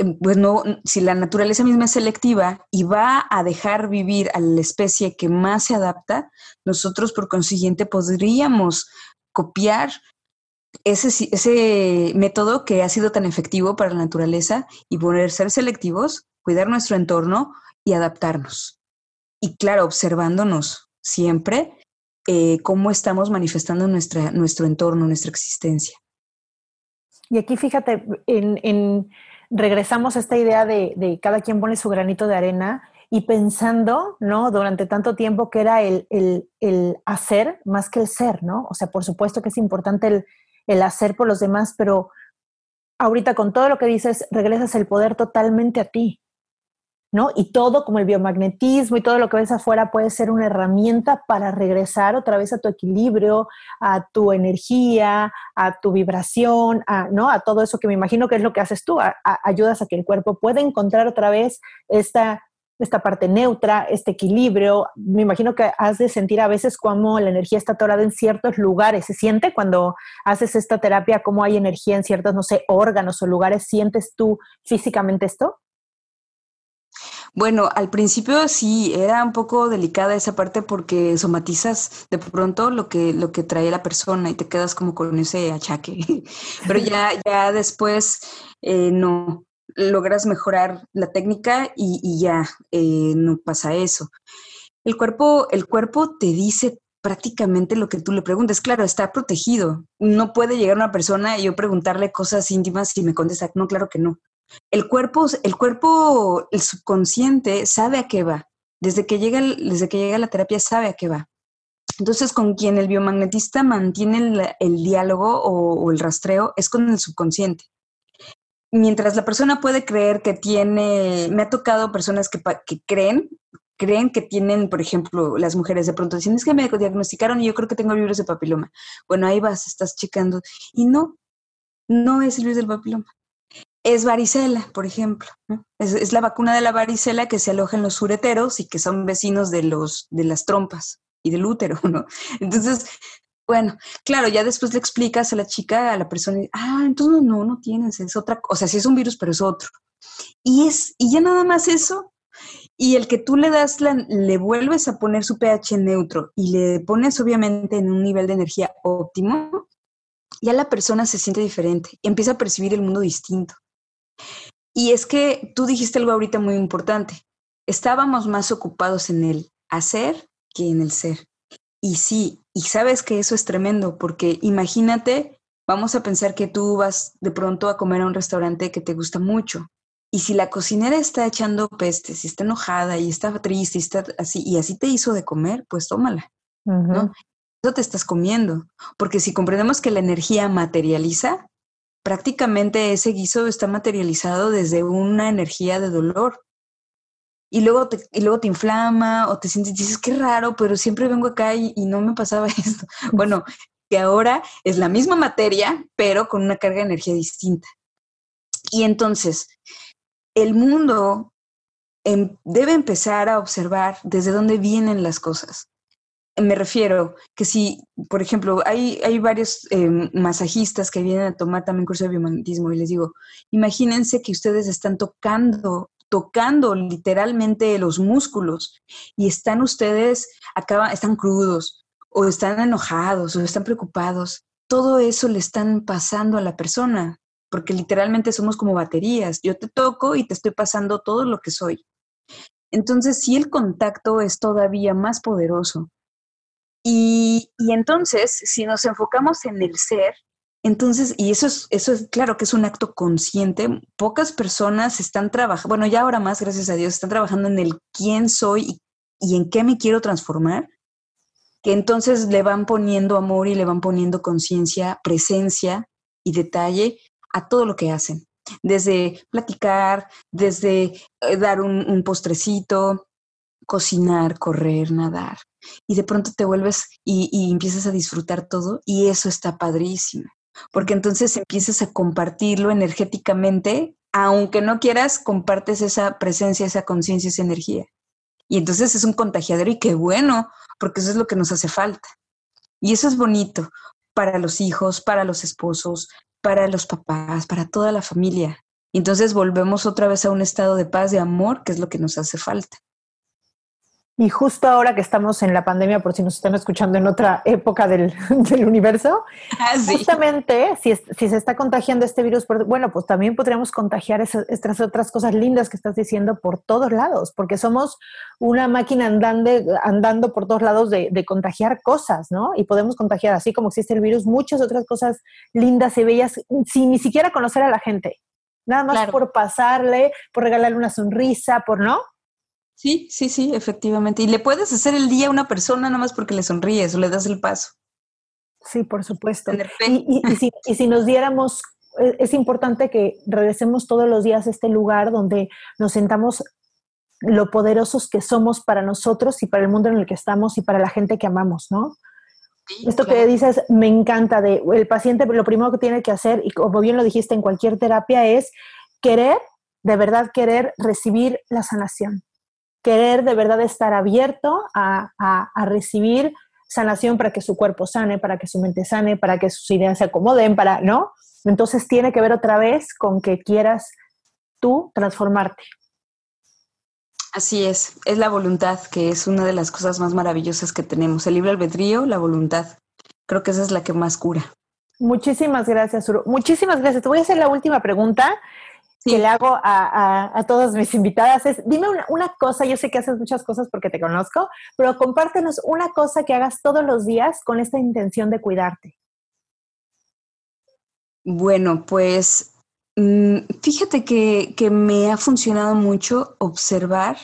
Em, pues no, si la naturaleza misma es selectiva y va a dejar vivir a la especie que más se adapta, nosotros por consiguiente podríamos copiar ese, ese método que ha sido tan efectivo para la naturaleza y poder ser selectivos, cuidar nuestro entorno y adaptarnos. Y claro, observándonos siempre eh, cómo estamos manifestando nuestro entorno, nuestra existencia. Y aquí fíjate, regresamos a esta idea de, cada quien pone su granito de arena y pensando, ¿no? Durante tanto tiempo que era el, hacer más que el ser, ¿no? O sea, por supuesto que es importante el, el hacer por los demás, pero ahorita con todo lo que dices, regresas el poder totalmente a ti, ¿no? Y todo como el biomagnetismo y todo lo que ves afuera puede ser una herramienta para regresar otra vez a tu equilibrio, a tu energía, a tu vibración, a, ¿no? A todo eso que me imagino que es lo que haces tú, ayudas a que el cuerpo pueda encontrar otra vez esta, esta parte neutra, este equilibrio. Me imagino que has de sentir a veces como la energía está atorada en ciertos lugares. ¿Se siente cuando haces esta terapia, cómo hay energía en ciertos, no sé, órganos o lugares? ¿Sientes tú físicamente esto? Bueno, al principio sí, era un poco delicada esa parte porque somatizas de pronto lo que, lo que trae la persona y te quedas como con ese achaque. Pero ya, ya después eh, no logras mejorar la técnica y, ya eh, no pasa eso. El cuerpo, el cuerpo te dice prácticamente lo que tú le preguntes. Claro, está protegido. No puede llegar una persona y yo preguntarle cosas íntimas y me contesta, no, claro que no. El cuerpo, el cuerpo, el subconsciente sabe a qué va. Desde que llega, desde que llega la terapia sabe a qué va. Entonces, con quien el biomagnetista mantiene el, diálogo o, el rastreo es con el subconsciente. Mientras la persona puede creer que tiene, me ha tocado personas que, que creen, creen que tienen, por ejemplo, las mujeres de pronto dicen, es que me diagnosticaron y yo creo que tengo virus de papiloma. Bueno, ahí vas, estás checando. Y no, no es el virus del papiloma es varicela, por ejemplo. Es, la vacuna de la varicela que se aloja en los ureteros y que son vecinos de, los, de las trompas y del útero, ¿no? Entonces, bueno, claro, ya después le explicas a la chica, a la persona, ah, entonces no, no tienes, es otra o sea, sí es un virus, pero es otro. Y, es, y ya nada más eso, y el que tú le das, le vuelves a poner su pH neutro y le pones obviamente en un nivel de energía óptimo, ya la persona se siente diferente, empieza a percibir el mundo distinto. Y es que tú dijiste algo ahorita muy importante. Estábamos más ocupados en el hacer que en el ser. Y sí, y sabes que eso es tremendo, porque imagínate, vamos a pensar que tú vas de pronto a comer a un restaurante que te gusta mucho. Y si la cocinera está echando pestes, y está enojada, y está triste, y está así, y así te hizo de comer, pues tómala. ¿no? Eso te estás comiendo. Porque si comprendemos que la energía materializa, prácticamente ese guiso está materializado desde una energía de dolor. Y luego te, y luego te inflama o te sientes, dices, qué raro, pero siempre vengo acá y, y no me pasaba esto. Bueno, que ahora es la misma materia, pero con una carga de energía distinta. Y entonces, el mundo em, debe empezar a observar desde dónde vienen las cosas me refiero que si, por ejemplo, hay, hay varios em, masajistas que vienen a tomar también curso de biomagnetismo y les digo, imagínense que ustedes están tocando, tocando literalmente los músculos y están ustedes, acá, están crudos o están enojados o están preocupados. Todo eso le están pasando a la persona, porque literalmente somos como baterías. Yo te toco y te estoy pasando todo lo que soy. Entonces, si el contacto es todavía más poderoso Y, entonces, si nos enfocamos en el ser, entonces, y eso es, eso es claro que es un acto consciente. Pocas personas están trabajando, bueno, ya ahora más, gracias a Dios, están trabajando en el quién soy y, y, en qué me quiero transformar, que entonces le van poniendo amor y le van poniendo conciencia, presencia y detalle a todo lo que hacen. Desde platicar, desde eh, dar un, un postrecito, cocinar, correr, nadar. Y de pronto te vuelves y, y empiezas a disfrutar todo y eso está padrísimo porque entonces empiezas a compartirlo energéticamente, aunque no quieras, compartes esa presencia, esa conciencia, esa energía. Y entonces es un contagiador y qué bueno, porque eso es lo que nos hace falta. Y eso es bonito para los hijos, para los esposos, para los papás, para toda la familia. Y entonces volvemos otra vez a un estado de paz, de amor, que es lo que nos hace falta. Y justo ahora que estamos en la pandemia, por si nos están escuchando en otra época del, del universo, ah, sí. justamente si, si, se está contagiando este virus, bueno, pues también podríamos contagiar esas, estas otras cosas lindas que estás diciendo por todos lados, porque somos una máquina andando, andando por todos lados de, de contagiar cosas, ¿no? Y podemos contagiar, así como existe el virus, muchas otras cosas lindas y bellas sin ni siquiera conocer a la gente. Nada más claro. por pasarle, por regalarle una sonrisa, por no. Sí, sí, sí, efectivamente. Y le puedes hacer el día a una persona nada más porque le sonríes o le das el paso. Sí, por supuesto. Y, y, y, si, y, si, nos diéramos, e, es importante que regresemos todos los días a este lugar donde nos sentamos lo poderosos que somos para nosotros y para el mundo en el que estamos y para la gente que amamos, ¿no? Sí, Esto claro. que dices me encanta de el paciente lo primero que tiene que hacer y como bien lo dijiste en cualquier terapia es querer, de verdad querer recibir la sanación querer de verdad estar abierto a, a, a, recibir sanación para que su cuerpo sane, para que su mente sane, para que sus ideas se acomoden, para, ¿no? Entonces tiene que ver otra vez con que quieras tú transformarte. Así es, es la voluntad, que es una de las cosas más maravillosas que tenemos. El libre albedrío, la voluntad. Creo que esa es la que más cura. Muchísimas gracias, Uru. Muchísimas gracias. Te voy a hacer la última pregunta sí. que le hago a, a, a, todas mis invitadas es, dime una, una, cosa, yo sé que haces muchas cosas porque te conozco, pero compártenos una cosa que hagas todos los días con esta intención de cuidarte. Bueno, pues mmm, fíjate que, que me ha funcionado mucho observar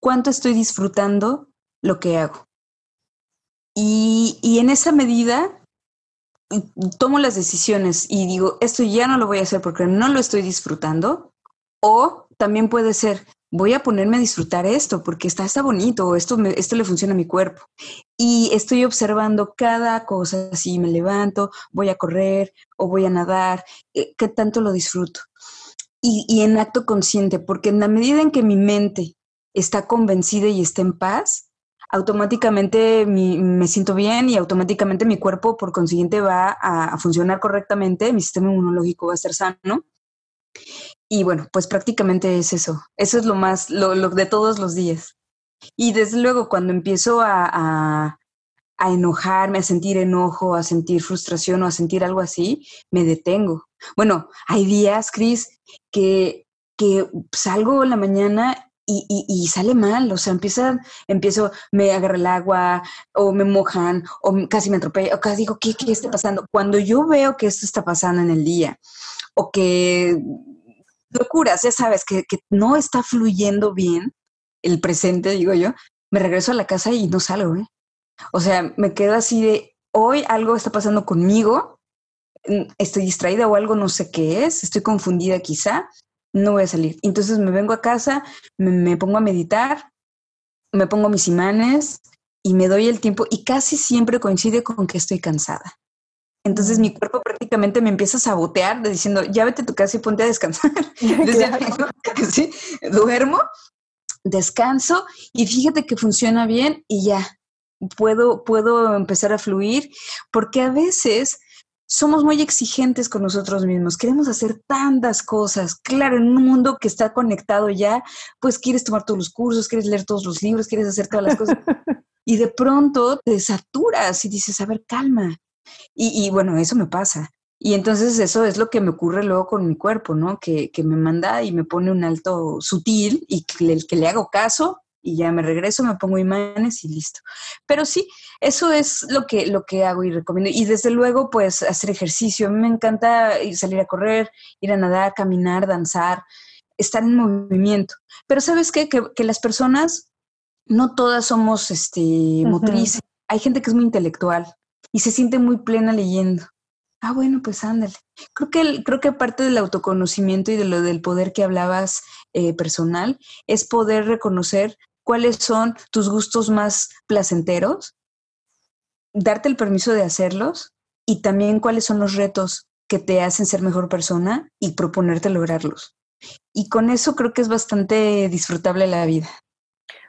cuánto estoy disfrutando lo que hago. Y, y en esa medida tomo las decisiones y digo, esto ya no lo voy a hacer porque no lo estoy disfrutando, o también puede ser, voy a ponerme a disfrutar esto porque está, está bonito, esto, me, esto le funciona a mi cuerpo. Y estoy observando cada cosa, si me levanto, voy a correr o voy a nadar, eh, qué tanto lo disfruto. Y, y en acto consciente, porque en la medida en que mi mente está convencida y está en paz, automáticamente me siento bien y automáticamente mi cuerpo, por consiguiente, va a, funcionar correctamente, mi sistema inmunológico va a ser sano. Y bueno, pues prácticamente es eso. Eso es lo más, lo de todos los días. Y desde luego, cuando empiezo a, a, a, enojarme, a sentir enojo, a sentir frustración o a sentir algo así, me detengo. Bueno, hay días, Cris, que, que salgo en la mañana y, sale mal, o sea, empieza, empiezo, me agarra el agua, o me mojan, o casi me atropella, o casi digo, ¿qué, ¿qué está pasando? Cuando yo veo que esto está pasando en el día, o que locuras, ya sabes, que, que no está fluyendo bien el presente, digo yo, me regreso a la casa y no salgo, ¿eh? O sea, me quedo así de, hoy algo está pasando conmigo, estoy distraída o algo no sé qué es, estoy confundida quizá, no voy a salir. Entonces me vengo a casa, me, me, pongo a meditar, me pongo mis imanes y me doy el tiempo y casi siempre coincide con que estoy cansada. Entonces mi cuerpo prácticamente me empieza a sabotear de diciendo, ya vete a tu casa y ponte a descansar. Entonces claro. ¿sí? duermo, descanso y fíjate que funciona bien y ya puedo, puedo empezar a fluir porque a veces somos muy exigentes con nosotros mismos, queremos hacer tantas cosas. Claro, en un mundo que está conectado ya, pues quieres tomar todos los cursos, quieres leer todos los libros, quieres hacer todas las cosas. y de pronto te saturas y dices, a ver, calma. Y, y, bueno, eso me pasa. Y entonces eso es lo que me ocurre luego con mi cuerpo, ¿no? Que, que me manda y me pone un alto sutil y que, el que le hago caso, y ya me regreso, me pongo imanes y listo. Pero sí, eso es lo que, lo que hago y recomiendo. Y desde luego, pues hacer ejercicio. A mí me encanta salir a correr, ir a nadar, caminar, danzar, estar en movimiento. Pero sabes qué? Que, que las personas, no todas somos este, motrices. Hay gente que es muy intelectual y se siente muy plena leyendo. Ah, bueno, pues ándale. Creo que, creo que parte del autoconocimiento y de lo del poder que hablabas eh, personal es poder reconocer cuáles son tus gustos más placenteros, darte el permiso de hacerlos y también cuáles son los retos que te hacen ser mejor persona y proponerte lograrlos. Y con eso creo que es bastante disfrutable la vida.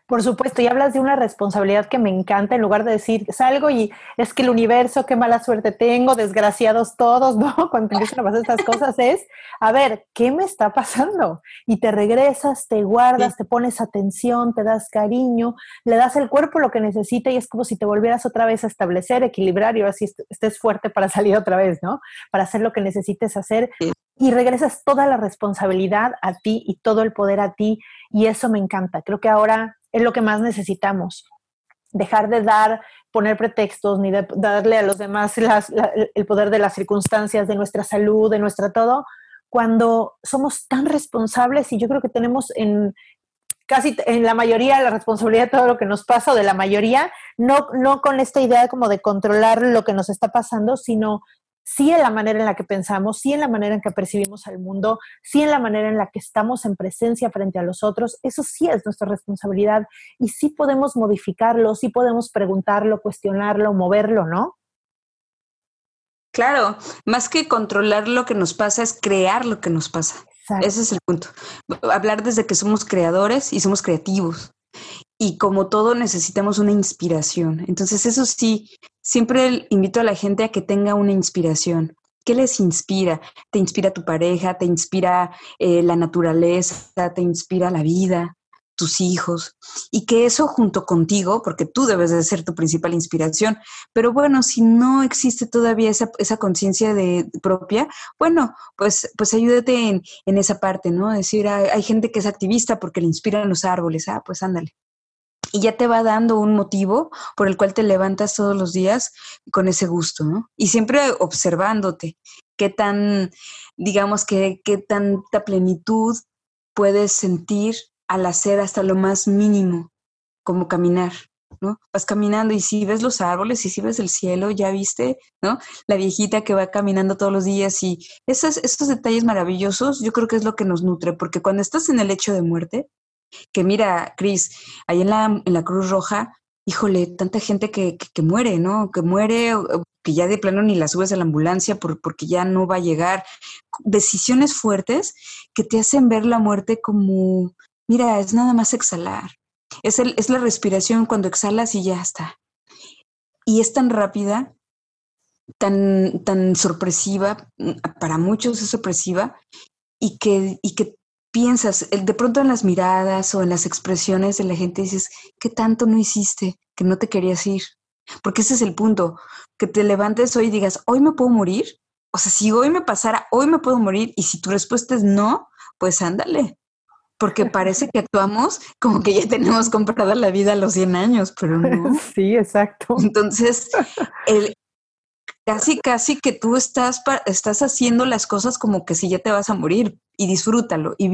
Por supuesto, y hablas de una responsabilidad que me encanta, en lugar de decir, salgo y es que el universo, qué mala suerte tengo, desgraciados todos, ¿no? Cuando empiezan a pasar estas cosas es, a ver, ¿qué me está pasando? Y te regresas, te guardas, te pones atención, te das cariño, le das al cuerpo lo que necesita y es como si te volvieras otra vez a establecer, equilibrar y ahora sí estés fuerte para salir otra vez, ¿no? Para hacer lo que necesites hacer. Y regresas toda la responsabilidad a ti y todo el poder a ti y eso me encanta. Creo que ahora es lo que más necesitamos. Dejar de dar, poner pretextos, ni de darle a los demás el poder de las circunstancias, de nuestra salud, de nuestra todo, cuando somos tan responsables y yo creo que tenemos en casi en la mayoría la responsabilidad de todo lo que nos pasa de la mayoría, no, no con esta idea como de controlar lo que nos está pasando, sino sí en la manera en la que pensamos, sí en la manera en que percibimos al mundo, sí en la manera en la que estamos en presencia frente a los otros, eso sí es nuestra responsabilidad y sí podemos modificarlo, sí podemos preguntarlo, cuestionarlo, moverlo, ¿no? Claro, más que controlar lo que nos pasa es crear lo que nos pasa. Ese es el punto. Hablar desde que somos creadores y somos creativos y como todo necesitamos una inspiración. Entonces eso sí, siempre invito a la gente a que tenga una inspiración. ¿Qué les inspira? ¿Te inspira tu pareja? ¿Te inspira eh, la naturaleza? ¿Te inspira la vida? tus hijos y que eso junto contigo, porque tú debes de ser tu principal inspiración, pero bueno, si no existe todavía esa, esa conciencia propia, bueno, pues, pues ayúdate en, en esa parte, ¿no? Decir, hay, hay, gente que es activista porque le inspiran los árboles, ah, pues ándale y ya te va dando un motivo por el cual te levantas todos los días con ese gusto, ¿no? Y siempre observándote qué tan, digamos, que qué tanta plenitud puedes sentir al hacer hasta lo más mínimo, como caminar, ¿no? Vas caminando y si ves los árboles y si ves el cielo, ya viste, ¿no? La viejita que va caminando todos los días y esos, esos detalles maravillosos, yo creo que es lo que nos nutre, porque cuando estás en el hecho de muerte, que mira, Cris, ahí en la, en la Cruz Roja, híjole, tanta gente que, que, muere, ¿no? Que muere, que ya de plano ni la subes a la ambulancia por, porque ya no va a llegar. Decisiones fuertes que te hacen ver la muerte como, mira, es nada más exhalar. Es, el, es la respiración cuando exhalas y ya está. Y es tan rápida, tan, tan sorpresiva, para muchos es sorpresiva, y que, y que piensas, de pronto en las miradas o en las expresiones de la gente dices, ¿qué tanto no hiciste que no te querías ir? Porque ese es el punto, que te levantes hoy y digas, hoy me puedo morir. O sea, si hoy me pasara, hoy me puedo morir. Y si tu respuesta es no, pues ándale. Porque parece que actuamos como que ya tenemos comprada la vida a los 100 años, pero no. Sí, exacto. Entonces, el, casi, casi que tú estás, estás haciendo las cosas como que si ya te vas a morir y disfrútalo y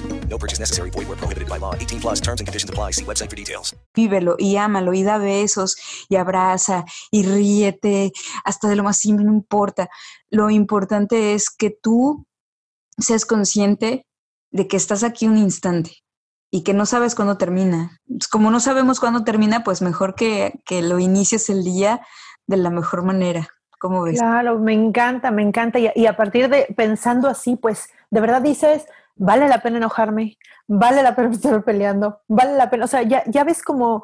No purchase necessary. Void where prohibited by law. 18 plus terms and conditions apply. See website for details. Vívelo y ámalo y da besos y abraza y ríete hasta de lo más simple, no importa. Lo importante es que tú seas consciente de que estás aquí un instante y que no sabes cuándo termina. Pues Como no sabemos cuándo termina, pues mejor que, que lo inicies el día de la mejor manera. ¿Cómo ves? Claro, me encanta, me encanta. Y, y a partir de pensando así, pues de verdad dices, vale la pena enojarme, vale la pena estar peleando, vale la pena, o sea, ya, ya ves como,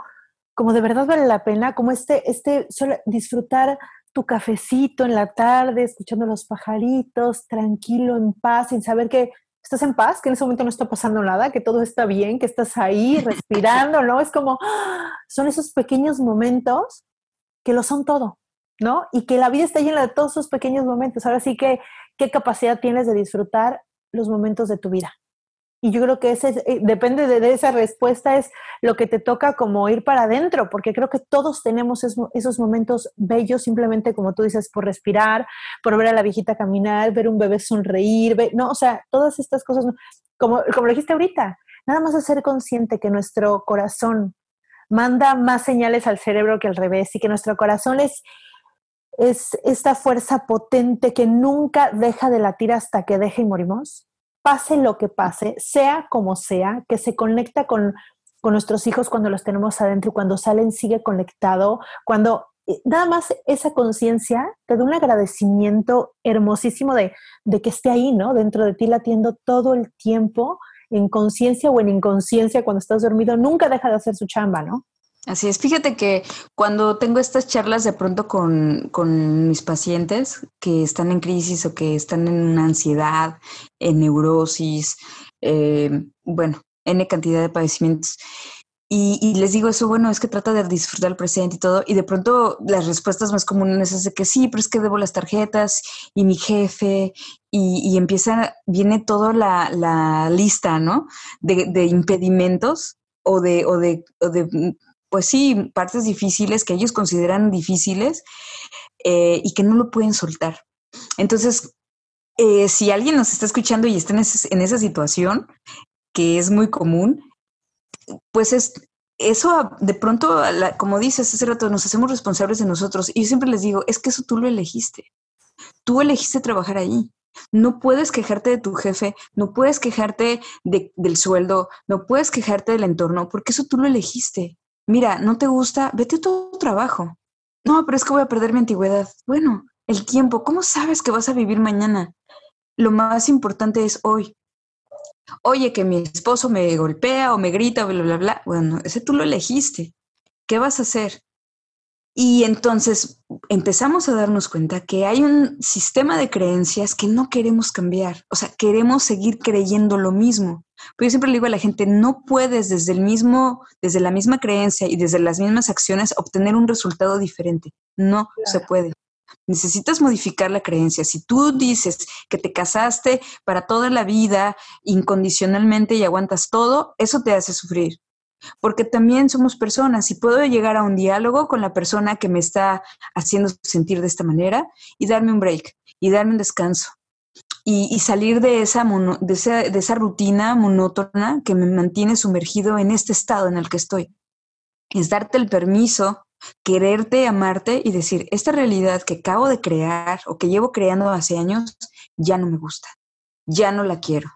como de verdad vale la pena, como este, este, solo disfrutar tu cafecito en la tarde, escuchando los pajaritos, tranquilo, en paz, sin saber que estás en paz, que en ese momento no está pasando nada, que todo está bien, que estás ahí respirando, ¿no? Es como, ¡ah! son esos pequeños momentos que lo son todo, ¿no? Y que la vida está llena de todos esos pequeños momentos. Ahora sí que, ¿qué capacidad tienes de disfrutar los momentos de tu vida? Y yo creo que ese es- eh, depende de, esa respuesta, es lo que te toca como ir para adentro, porque creo que todos tenemos esos, esos momentos bellos, simplemente como tú dices, por respirar, por ver a la viejita caminar, ver un bebé sonreír, ver- no, o sea, todas estas cosas, como, como lo dijiste ahorita, nada más hacer consciente que nuestro corazón manda más señales al cerebro que al revés y que nuestro corazón es, es esta fuerza potente que nunca deja de latir hasta que deje y morimos, pase lo que pase, sea como sea, que se conecta con, con nuestros hijos cuando los tenemos adentro y cuando salen sigue conectado, cuando eh, nada más esa conciencia te da un agradecimiento hermosísimo de, de que esté ahí, ¿no? Dentro de ti latiendo todo el tiempo, en conciencia o en inconsciencia cuando estás dormido, nunca deja de hacer su chamba, ¿no? Así es, fíjate que cuando tengo estas charlas de pronto con, con mis pacientes que están en crisis o que están en una ansiedad, en neurosis, eh, bueno, N cantidad de padecimientos, y, les digo eso, bueno, es que trata de disfrutar el presente y todo, y de pronto las respuestas más comunes es de que sí, pero es que debo las tarjetas y mi jefe, y, y empieza, viene toda la, la lista, ¿no? De, de impedimentos o de, o de pues sí, partes difíciles que ellos consideran difíciles eh, y que no lo pueden soltar. Entonces, eh, si alguien nos está escuchando y está en, esa situación, que es muy común, pues es eso de pronto, como dices hace rato, nos hacemos responsables de nosotros. Y yo siempre les digo, es que eso tú lo elegiste. Tú elegiste trabajar ahí. No puedes quejarte de tu jefe, no puedes quejarte de- del sueldo, no puedes quejarte del entorno, porque eso tú lo elegiste. Mira, no te gusta, vete a tu trabajo. No, pero es que voy a perder mi antigüedad. Bueno, el tiempo, ¿cómo sabes que vas a vivir mañana? Lo más importante es hoy. Oye, que mi esposo me golpea o me grita, bla, bla, bla. Bueno, ese tú lo elegiste. ¿Qué vas a hacer? Y entonces empezamos a darnos cuenta que hay un sistema de creencias que no queremos cambiar. O sea, queremos seguir creyendo lo mismo. Pero yo siempre le digo a la gente, no puedes desde el mismo, desde la misma creencia y desde las mismas acciones obtener un resultado diferente. No se puede. Necesitas modificar la creencia. Si tú dices que te casaste para toda la vida incondicionalmente y aguantas todo, eso te hace sufrir. Porque también somos personas y puedo llegar a un diálogo con la persona que me está haciendo sentir de esta manera y darme un break y darme un descanso y, salir de esa, mono- de, esa, de esa rutina monótona que me mantiene sumergido en este estado en el que estoy. Es darte el permiso, quererte, amarte y decir, esta realidad que acabo de crear o que llevo creando hace años ya no me gusta, ya no la quiero.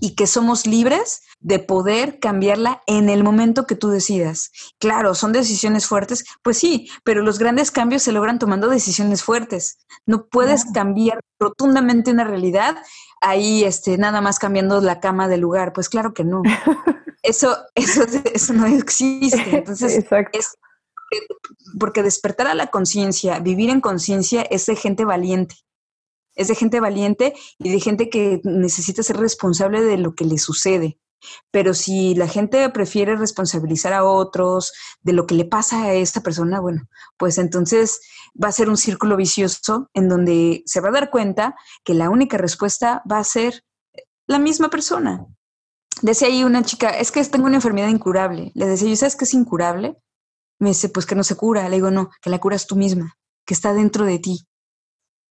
Y que somos libres de poder cambiarla en el momento que tú decidas. Claro, son decisiones fuertes, pues sí, pero los grandes cambios se logran tomando decisiones fuertes. No puedes cambiar rotundamente una realidad ahí este, nada más cambiando la cama del lugar. Pues claro que no. Eso, eso, eso no existe. Entonces, Exacto. es porque despertar a la conciencia, vivir en conciencia es de gente valiente. Es de gente valiente y de gente que necesita ser responsable de lo que le sucede. Pero si la gente prefiere responsabilizar a otros de lo que le pasa a esta persona, bueno, pues entonces va a ser un círculo vicioso en donde se va a dar cuenta que la única respuesta va a ser la misma persona. Decía ahí una chica, es que tengo una enfermedad incurable. Le decía, ¿y sabes qué es incurable? Me dice, pues que no se cura. Le digo, no, que la curas tú misma, que está dentro de ti.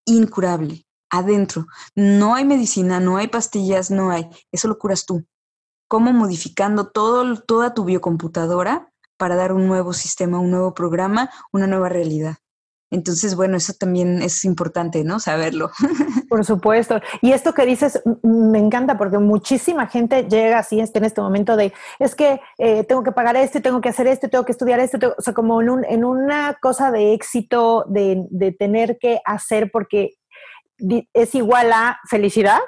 Incurable, adentro. No hay medicina, no hay pastillas, no hay. Eso lo curas tú. ¿Cómo modificando todo, toda tu biocomputadora para dar un nuevo sistema, un nuevo programa, una nueva realidad? Entonces, bueno, eso también es importante, ¿no? Saberlo. Por supuesto. Y esto que dices me encanta porque muchísima gente llega así en este momento de, es que eh, tengo que pagar esto, tengo que hacer esto, tengo que estudiar esto, o sea, como en, un, en una cosa de éxito, de, de tener que hacer porque es igual a felicidad,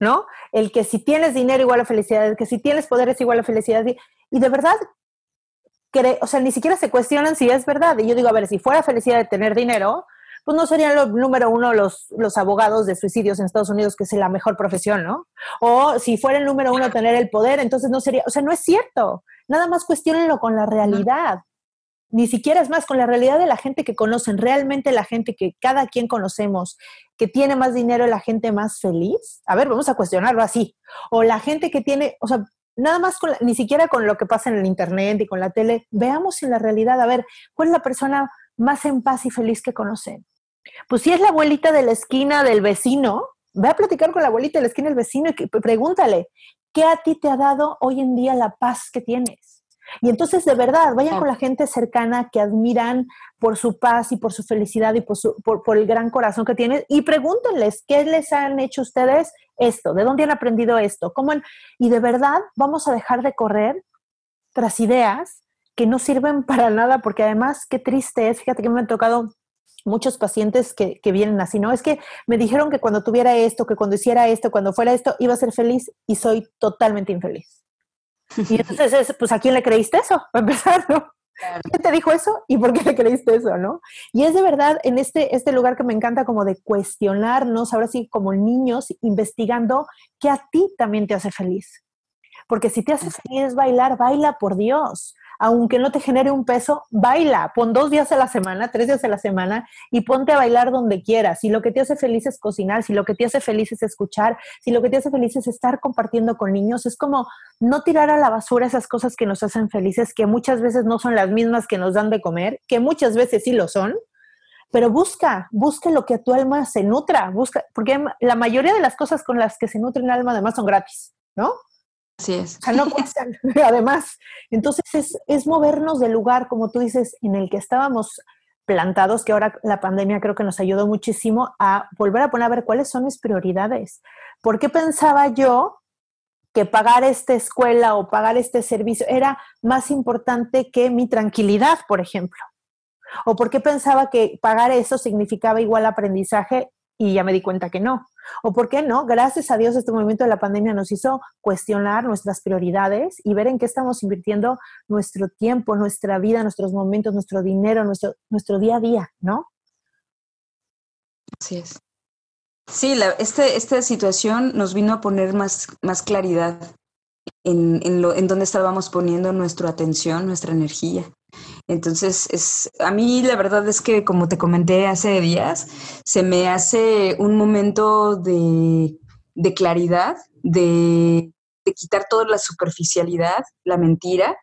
¿no? El que si tienes dinero igual a felicidad, el que si tienes poder es igual a felicidad. Y de verdad o sea, ni siquiera se cuestionan si es verdad. Y yo digo, a ver, si fuera felicidad de tener dinero, pues no serían los número uno los, los abogados de suicidios en Estados Unidos, que es la mejor profesión, ¿no? O si fuera el número uno tener el poder, entonces no sería, o sea, no es cierto. Nada más cuestionenlo con la realidad. Ni siquiera es más con la realidad de la gente que conocen, realmente la gente que cada quien conocemos, que tiene más dinero, la gente más feliz. A ver, vamos a cuestionarlo así. O la gente que tiene, o sea, nada más con ni siquiera con lo que pasa en el internet y con la tele, veamos en la realidad, a ver, ¿cuál es la persona más en paz y feliz que conocen? Pues si es la abuelita de la esquina del vecino, ve a platicar con la abuelita de la esquina del vecino y pregúntale, ¿qué a ti te ha dado hoy en día la paz que tienes? Y entonces, de verdad, vayan con la gente cercana que admiran por su paz y por su felicidad y por, su, por, el gran corazón que tienen y pregúntenles qué les han hecho ustedes esto, de dónde han aprendido esto, cómo y de verdad vamos a dejar de correr tras ideas que no sirven para nada, porque además, qué triste es, fíjate que me han tocado muchos pacientes que, que, vienen así, ¿no? Es que me dijeron que cuando tuviera esto, que cuando hiciera esto, cuando fuera esto, iba a ser feliz y soy totalmente infeliz. Y entonces, pues, ¿a quién le creíste eso? Para empezar, ¿no? ¿Quién te dijo eso y por qué le creíste eso, no? Y es de verdad en este, este lugar que me encanta como de cuestionarnos, ahora sí como niños, investigando qué a ti también te hace feliz. Porque si te hace feliz bailar, baila por Dios aunque no te genere un peso, baila, pon dos días a la semana, tres días a la semana y ponte a bailar donde quieras. Si lo que te hace feliz es cocinar, si lo que te hace feliz es escuchar, si lo que te hace feliz es estar compartiendo con niños, es como no tirar a la basura esas cosas que nos hacen felices, que muchas veces no son las mismas que nos dan de comer, que muchas veces sí lo son, pero busca, busca lo que a tu alma se nutra, busca, porque la mayoría de las cosas con las que se nutre el alma además son gratis, ¿no? Así es. Además. Entonces es, es movernos del lugar, como tú dices, en el que estábamos plantados, que ahora la pandemia creo que nos ayudó muchísimo a volver a poner a ver cuáles son mis prioridades. ¿Por qué pensaba yo que pagar esta escuela o pagar este servicio era más importante que mi tranquilidad, por ejemplo? ¿O por qué pensaba que pagar eso significaba igual aprendizaje y ya me di cuenta que no? O por qué no, gracias a Dios este movimiento de la pandemia nos hizo cuestionar nuestras prioridades y ver en qué estamos invirtiendo nuestro tiempo, nuestra vida, nuestros momentos, nuestro dinero, nuestro, día a día, ¿no? Así es. Sí, este, esta situación nos vino a poner más, más claridad en, en dónde estábamos poniendo nuestra atención, nuestra energía. Entonces, es, a mí la verdad es que, como te comenté hace días, se me hace un momento de, claridad, de, quitar toda la superficialidad, la mentira,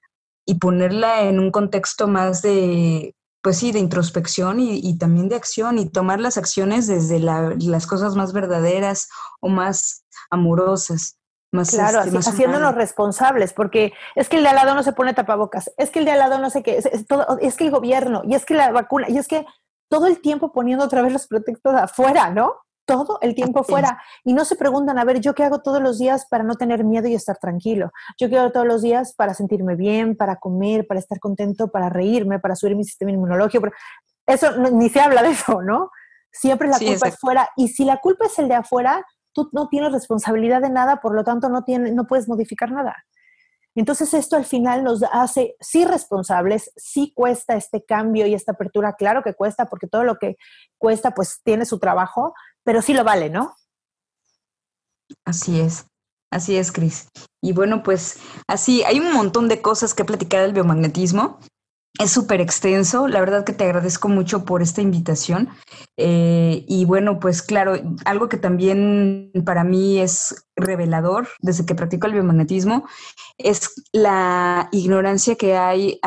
y ponerla en un contexto más de, pues sí, de introspección y, también de acción, y tomar las acciones desde las cosas más verdaderas o más amorosas claro, este, haciéndonos responsables, porque es que el de al lado no se pone tapabocas, es que el de al lado no sé qué, es, todo, es que el gobierno, y es que la vacuna, y es que todo el tiempo poniendo otra vez los pretextos afuera, ¿no? Todo el tiempo afuera. Y no se preguntan, a ver, ¿yo qué hago todos los días para no tener miedo y estar tranquilo? ¿Yo qué hago todos los días para sentirme bien, para comer, para estar contento, para reírme, para subir mi sistema inmunológico? Eso ni se habla de eso, ¿no? Siempre la culpa es fuera. Y si la culpa es el de afuera, tú no tienes responsabilidad de nada, por lo tanto no, tiene, no puedes modificar nada. Entonces esto al final nos hace sí responsables, sí cuesta este cambio y esta apertura, claro que cuesta, porque todo lo que cuesta pues tiene su trabajo, pero sí lo vale, ¿no? Así es, así es, Cris. Y bueno, pues así, hay un montón de cosas que platicar del biomagnetismo. Es súper extenso, la verdad que te agradezco mucho por esta invitación. Eh, y bueno, pues claro, algo que también para mí es revelador desde que practico el biomagnetismo es la ignorancia que hay,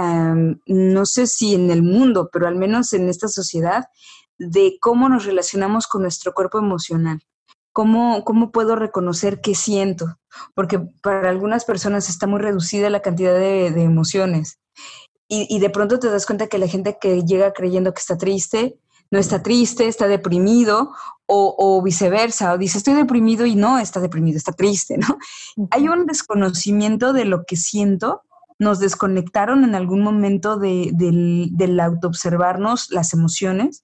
no sé si en el mundo, pero al menos en esta sociedad, de cómo nos relacionamos con nuestro cuerpo emocional. ¿Cómo, ¿Cómo puedo reconocer qué siento? Porque para algunas personas está muy reducida la cantidad de, de emociones y, de pronto te das cuenta que la gente que llega creyendo que está triste, no está triste, está deprimido, o, viceversa, o dice estoy deprimido y no está deprimido, está triste, ¿no? Hay un desconocimiento de lo que siento, nos desconectaron en algún momento de, del, del autoobservarnos las emociones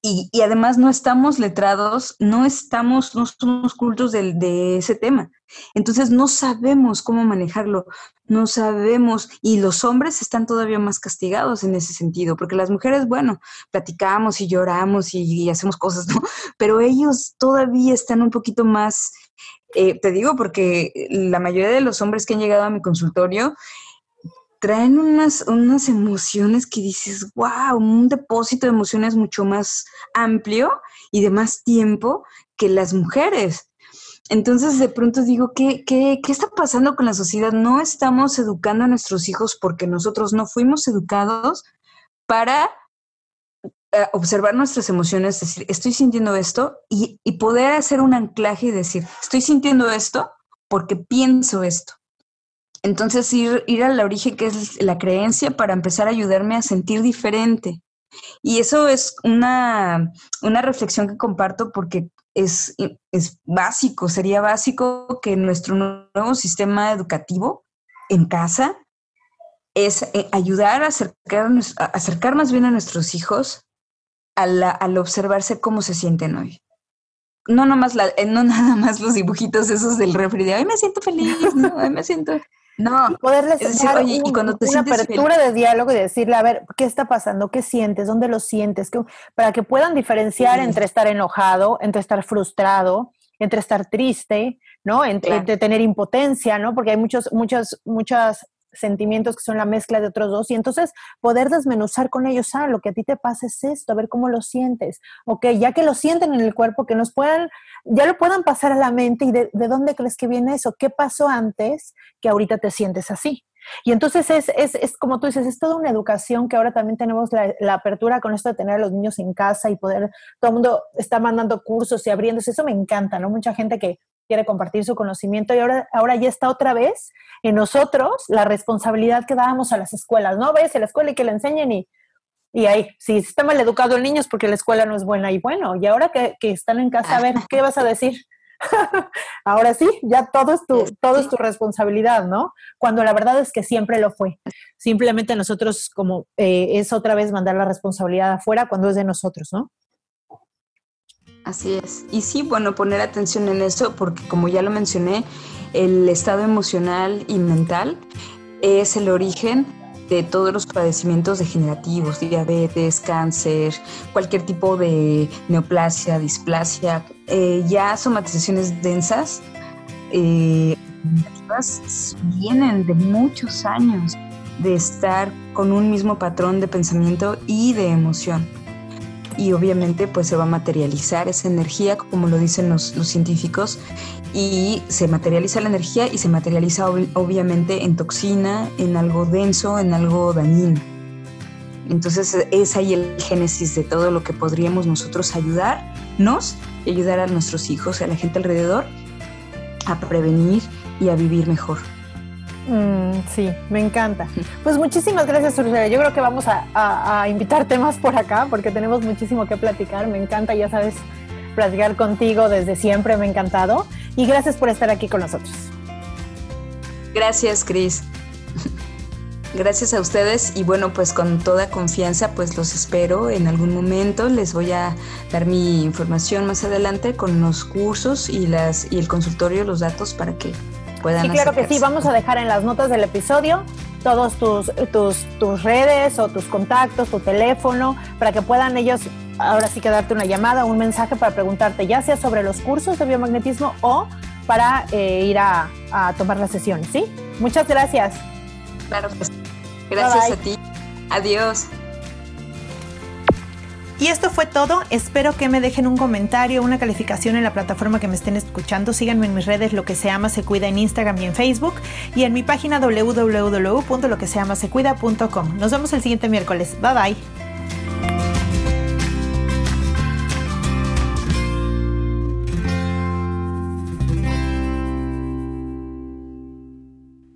y, además no estamos letrados, no estamos, no somos cultos de, de, ese tema. Entonces no sabemos cómo manejarlo, no sabemos, y los hombres están todavía más castigados en ese sentido, porque las mujeres, bueno, platicamos y lloramos y, hacemos cosas, ¿no? Pero ellos todavía están un poquito más, eh, te digo, porque la mayoría de los hombres que han llegado a mi consultorio, traen unas, unas emociones que dices, wow, un depósito de emociones mucho más amplio y de más tiempo que las mujeres. Entonces de pronto digo, ¿qué, qué, qué está pasando con la sociedad? No estamos educando a nuestros hijos porque nosotros no fuimos educados para eh, observar nuestras emociones, decir, estoy sintiendo esto y, y poder hacer un anclaje y decir, estoy sintiendo esto porque pienso esto. Entonces ir, ir al origen que es la creencia para empezar a ayudarme a sentir diferente. Y eso es una, una reflexión que comparto porque es, es, básico, sería básico que nuestro nuevo sistema educativo en casa es eh, ayudar a acercar, más bien a nuestros hijos al, al, observarse cómo se sienten hoy. No, nomás la, eh, no nada más los dibujitos esos del refri de, hoy me siento feliz, no, hoy me siento... No, y poderles dar y cuando te una apertura de diálogo y decirle, a ver, ¿qué está pasando? ¿Qué sientes? ¿Dónde lo sientes? Para que puedan diferenciar entre estar enojado, entre estar frustrado, entre estar triste, ¿no? Entre, entre, tener impotencia, ¿no? Porque hay muchos, muchas, muchas sentimientos que son la mezcla de otros dos y entonces poder desmenuzar con ellos, ah, lo que a ti te pasa es esto, a ver cómo lo sientes, ok, ya que lo sienten en el cuerpo, que nos puedan, ya lo puedan pasar a la mente y de, dónde crees que viene eso, qué pasó antes que ahorita te sientes así. Y entonces es, es, es, como tú dices, es toda una educación que ahora también tenemos la, la, apertura con esto de tener a los niños en casa y poder, todo el mundo está mandando cursos y abriéndose, eso me encanta, ¿no? Mucha gente que quiere compartir su conocimiento y ahora, ahora ya está otra vez en nosotros la responsabilidad que dábamos a las escuelas, ¿no? Ves a la escuela y que le enseñen y, y ahí, si está mal educado el niño es porque la escuela no es buena y bueno, y ahora que, que están en casa, a ver, ¿qué vas a decir? ahora sí, ya todo es tu, todo es tu responsabilidad, ¿no? Cuando la verdad es que siempre lo fue. Simplemente nosotros como eh, es otra vez mandar la responsabilidad afuera cuando es de nosotros, ¿no? Así es. Y sí, bueno, poner atención en eso porque como ya lo mencioné, el estado emocional y mental es el origen de todos los padecimientos degenerativos, diabetes, cáncer, cualquier tipo de neoplasia, displasia, eh, ya somatizaciones densas, eh, vienen de muchos años de estar con un mismo patrón de pensamiento y de emoción y obviamente pues se va a materializar esa energía, como lo dicen los, científicos, y se materializa la energía y se materializa obviamente en toxina, en algo denso, en algo dañino. Entonces es ahí el génesis de todo lo que podríamos nosotros ayudarnos y ayudar a nuestros hijos, a la gente alrededor, a prevenir y a vivir mejor. Mm, sí, me encanta. Pues muchísimas gracias, Ursula. Yo creo que vamos a, a, invitar temas por acá porque tenemos muchísimo que platicar. Me encanta, ya sabes, platicar contigo desde siempre, me ha encantado. Y gracias por estar aquí con nosotros. Gracias, Cris. Gracias a ustedes y bueno, pues con toda confianza pues los espero en algún momento. Les voy a dar mi información más adelante con los cursos y, las, y el consultorio, los datos para que Sí, claro que sí. Vamos a dejar en las notas del episodio todos tus, tus, tus redes o tus contactos, tu teléfono, para que puedan ellos ahora sí que darte una llamada, un mensaje para preguntarte, ya sea sobre los cursos de biomagnetismo o para eh, ir a, a, tomar las sesiones, ¿sí? Muchas gracias. Claro que sí. Gracias bye bye. a ti. Adiós. Y esto fue todo. Espero que me dejen un comentario, una calificación en la plataforma que me estén escuchando. Síganme en mis redes Lo que se llama se cuida en Instagram y en Facebook y en mi página www.loqueseamasecuida.com. Nos vemos el siguiente miércoles. Bye bye.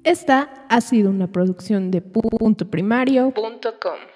Esta ha sido una producción de puntoprimario.com.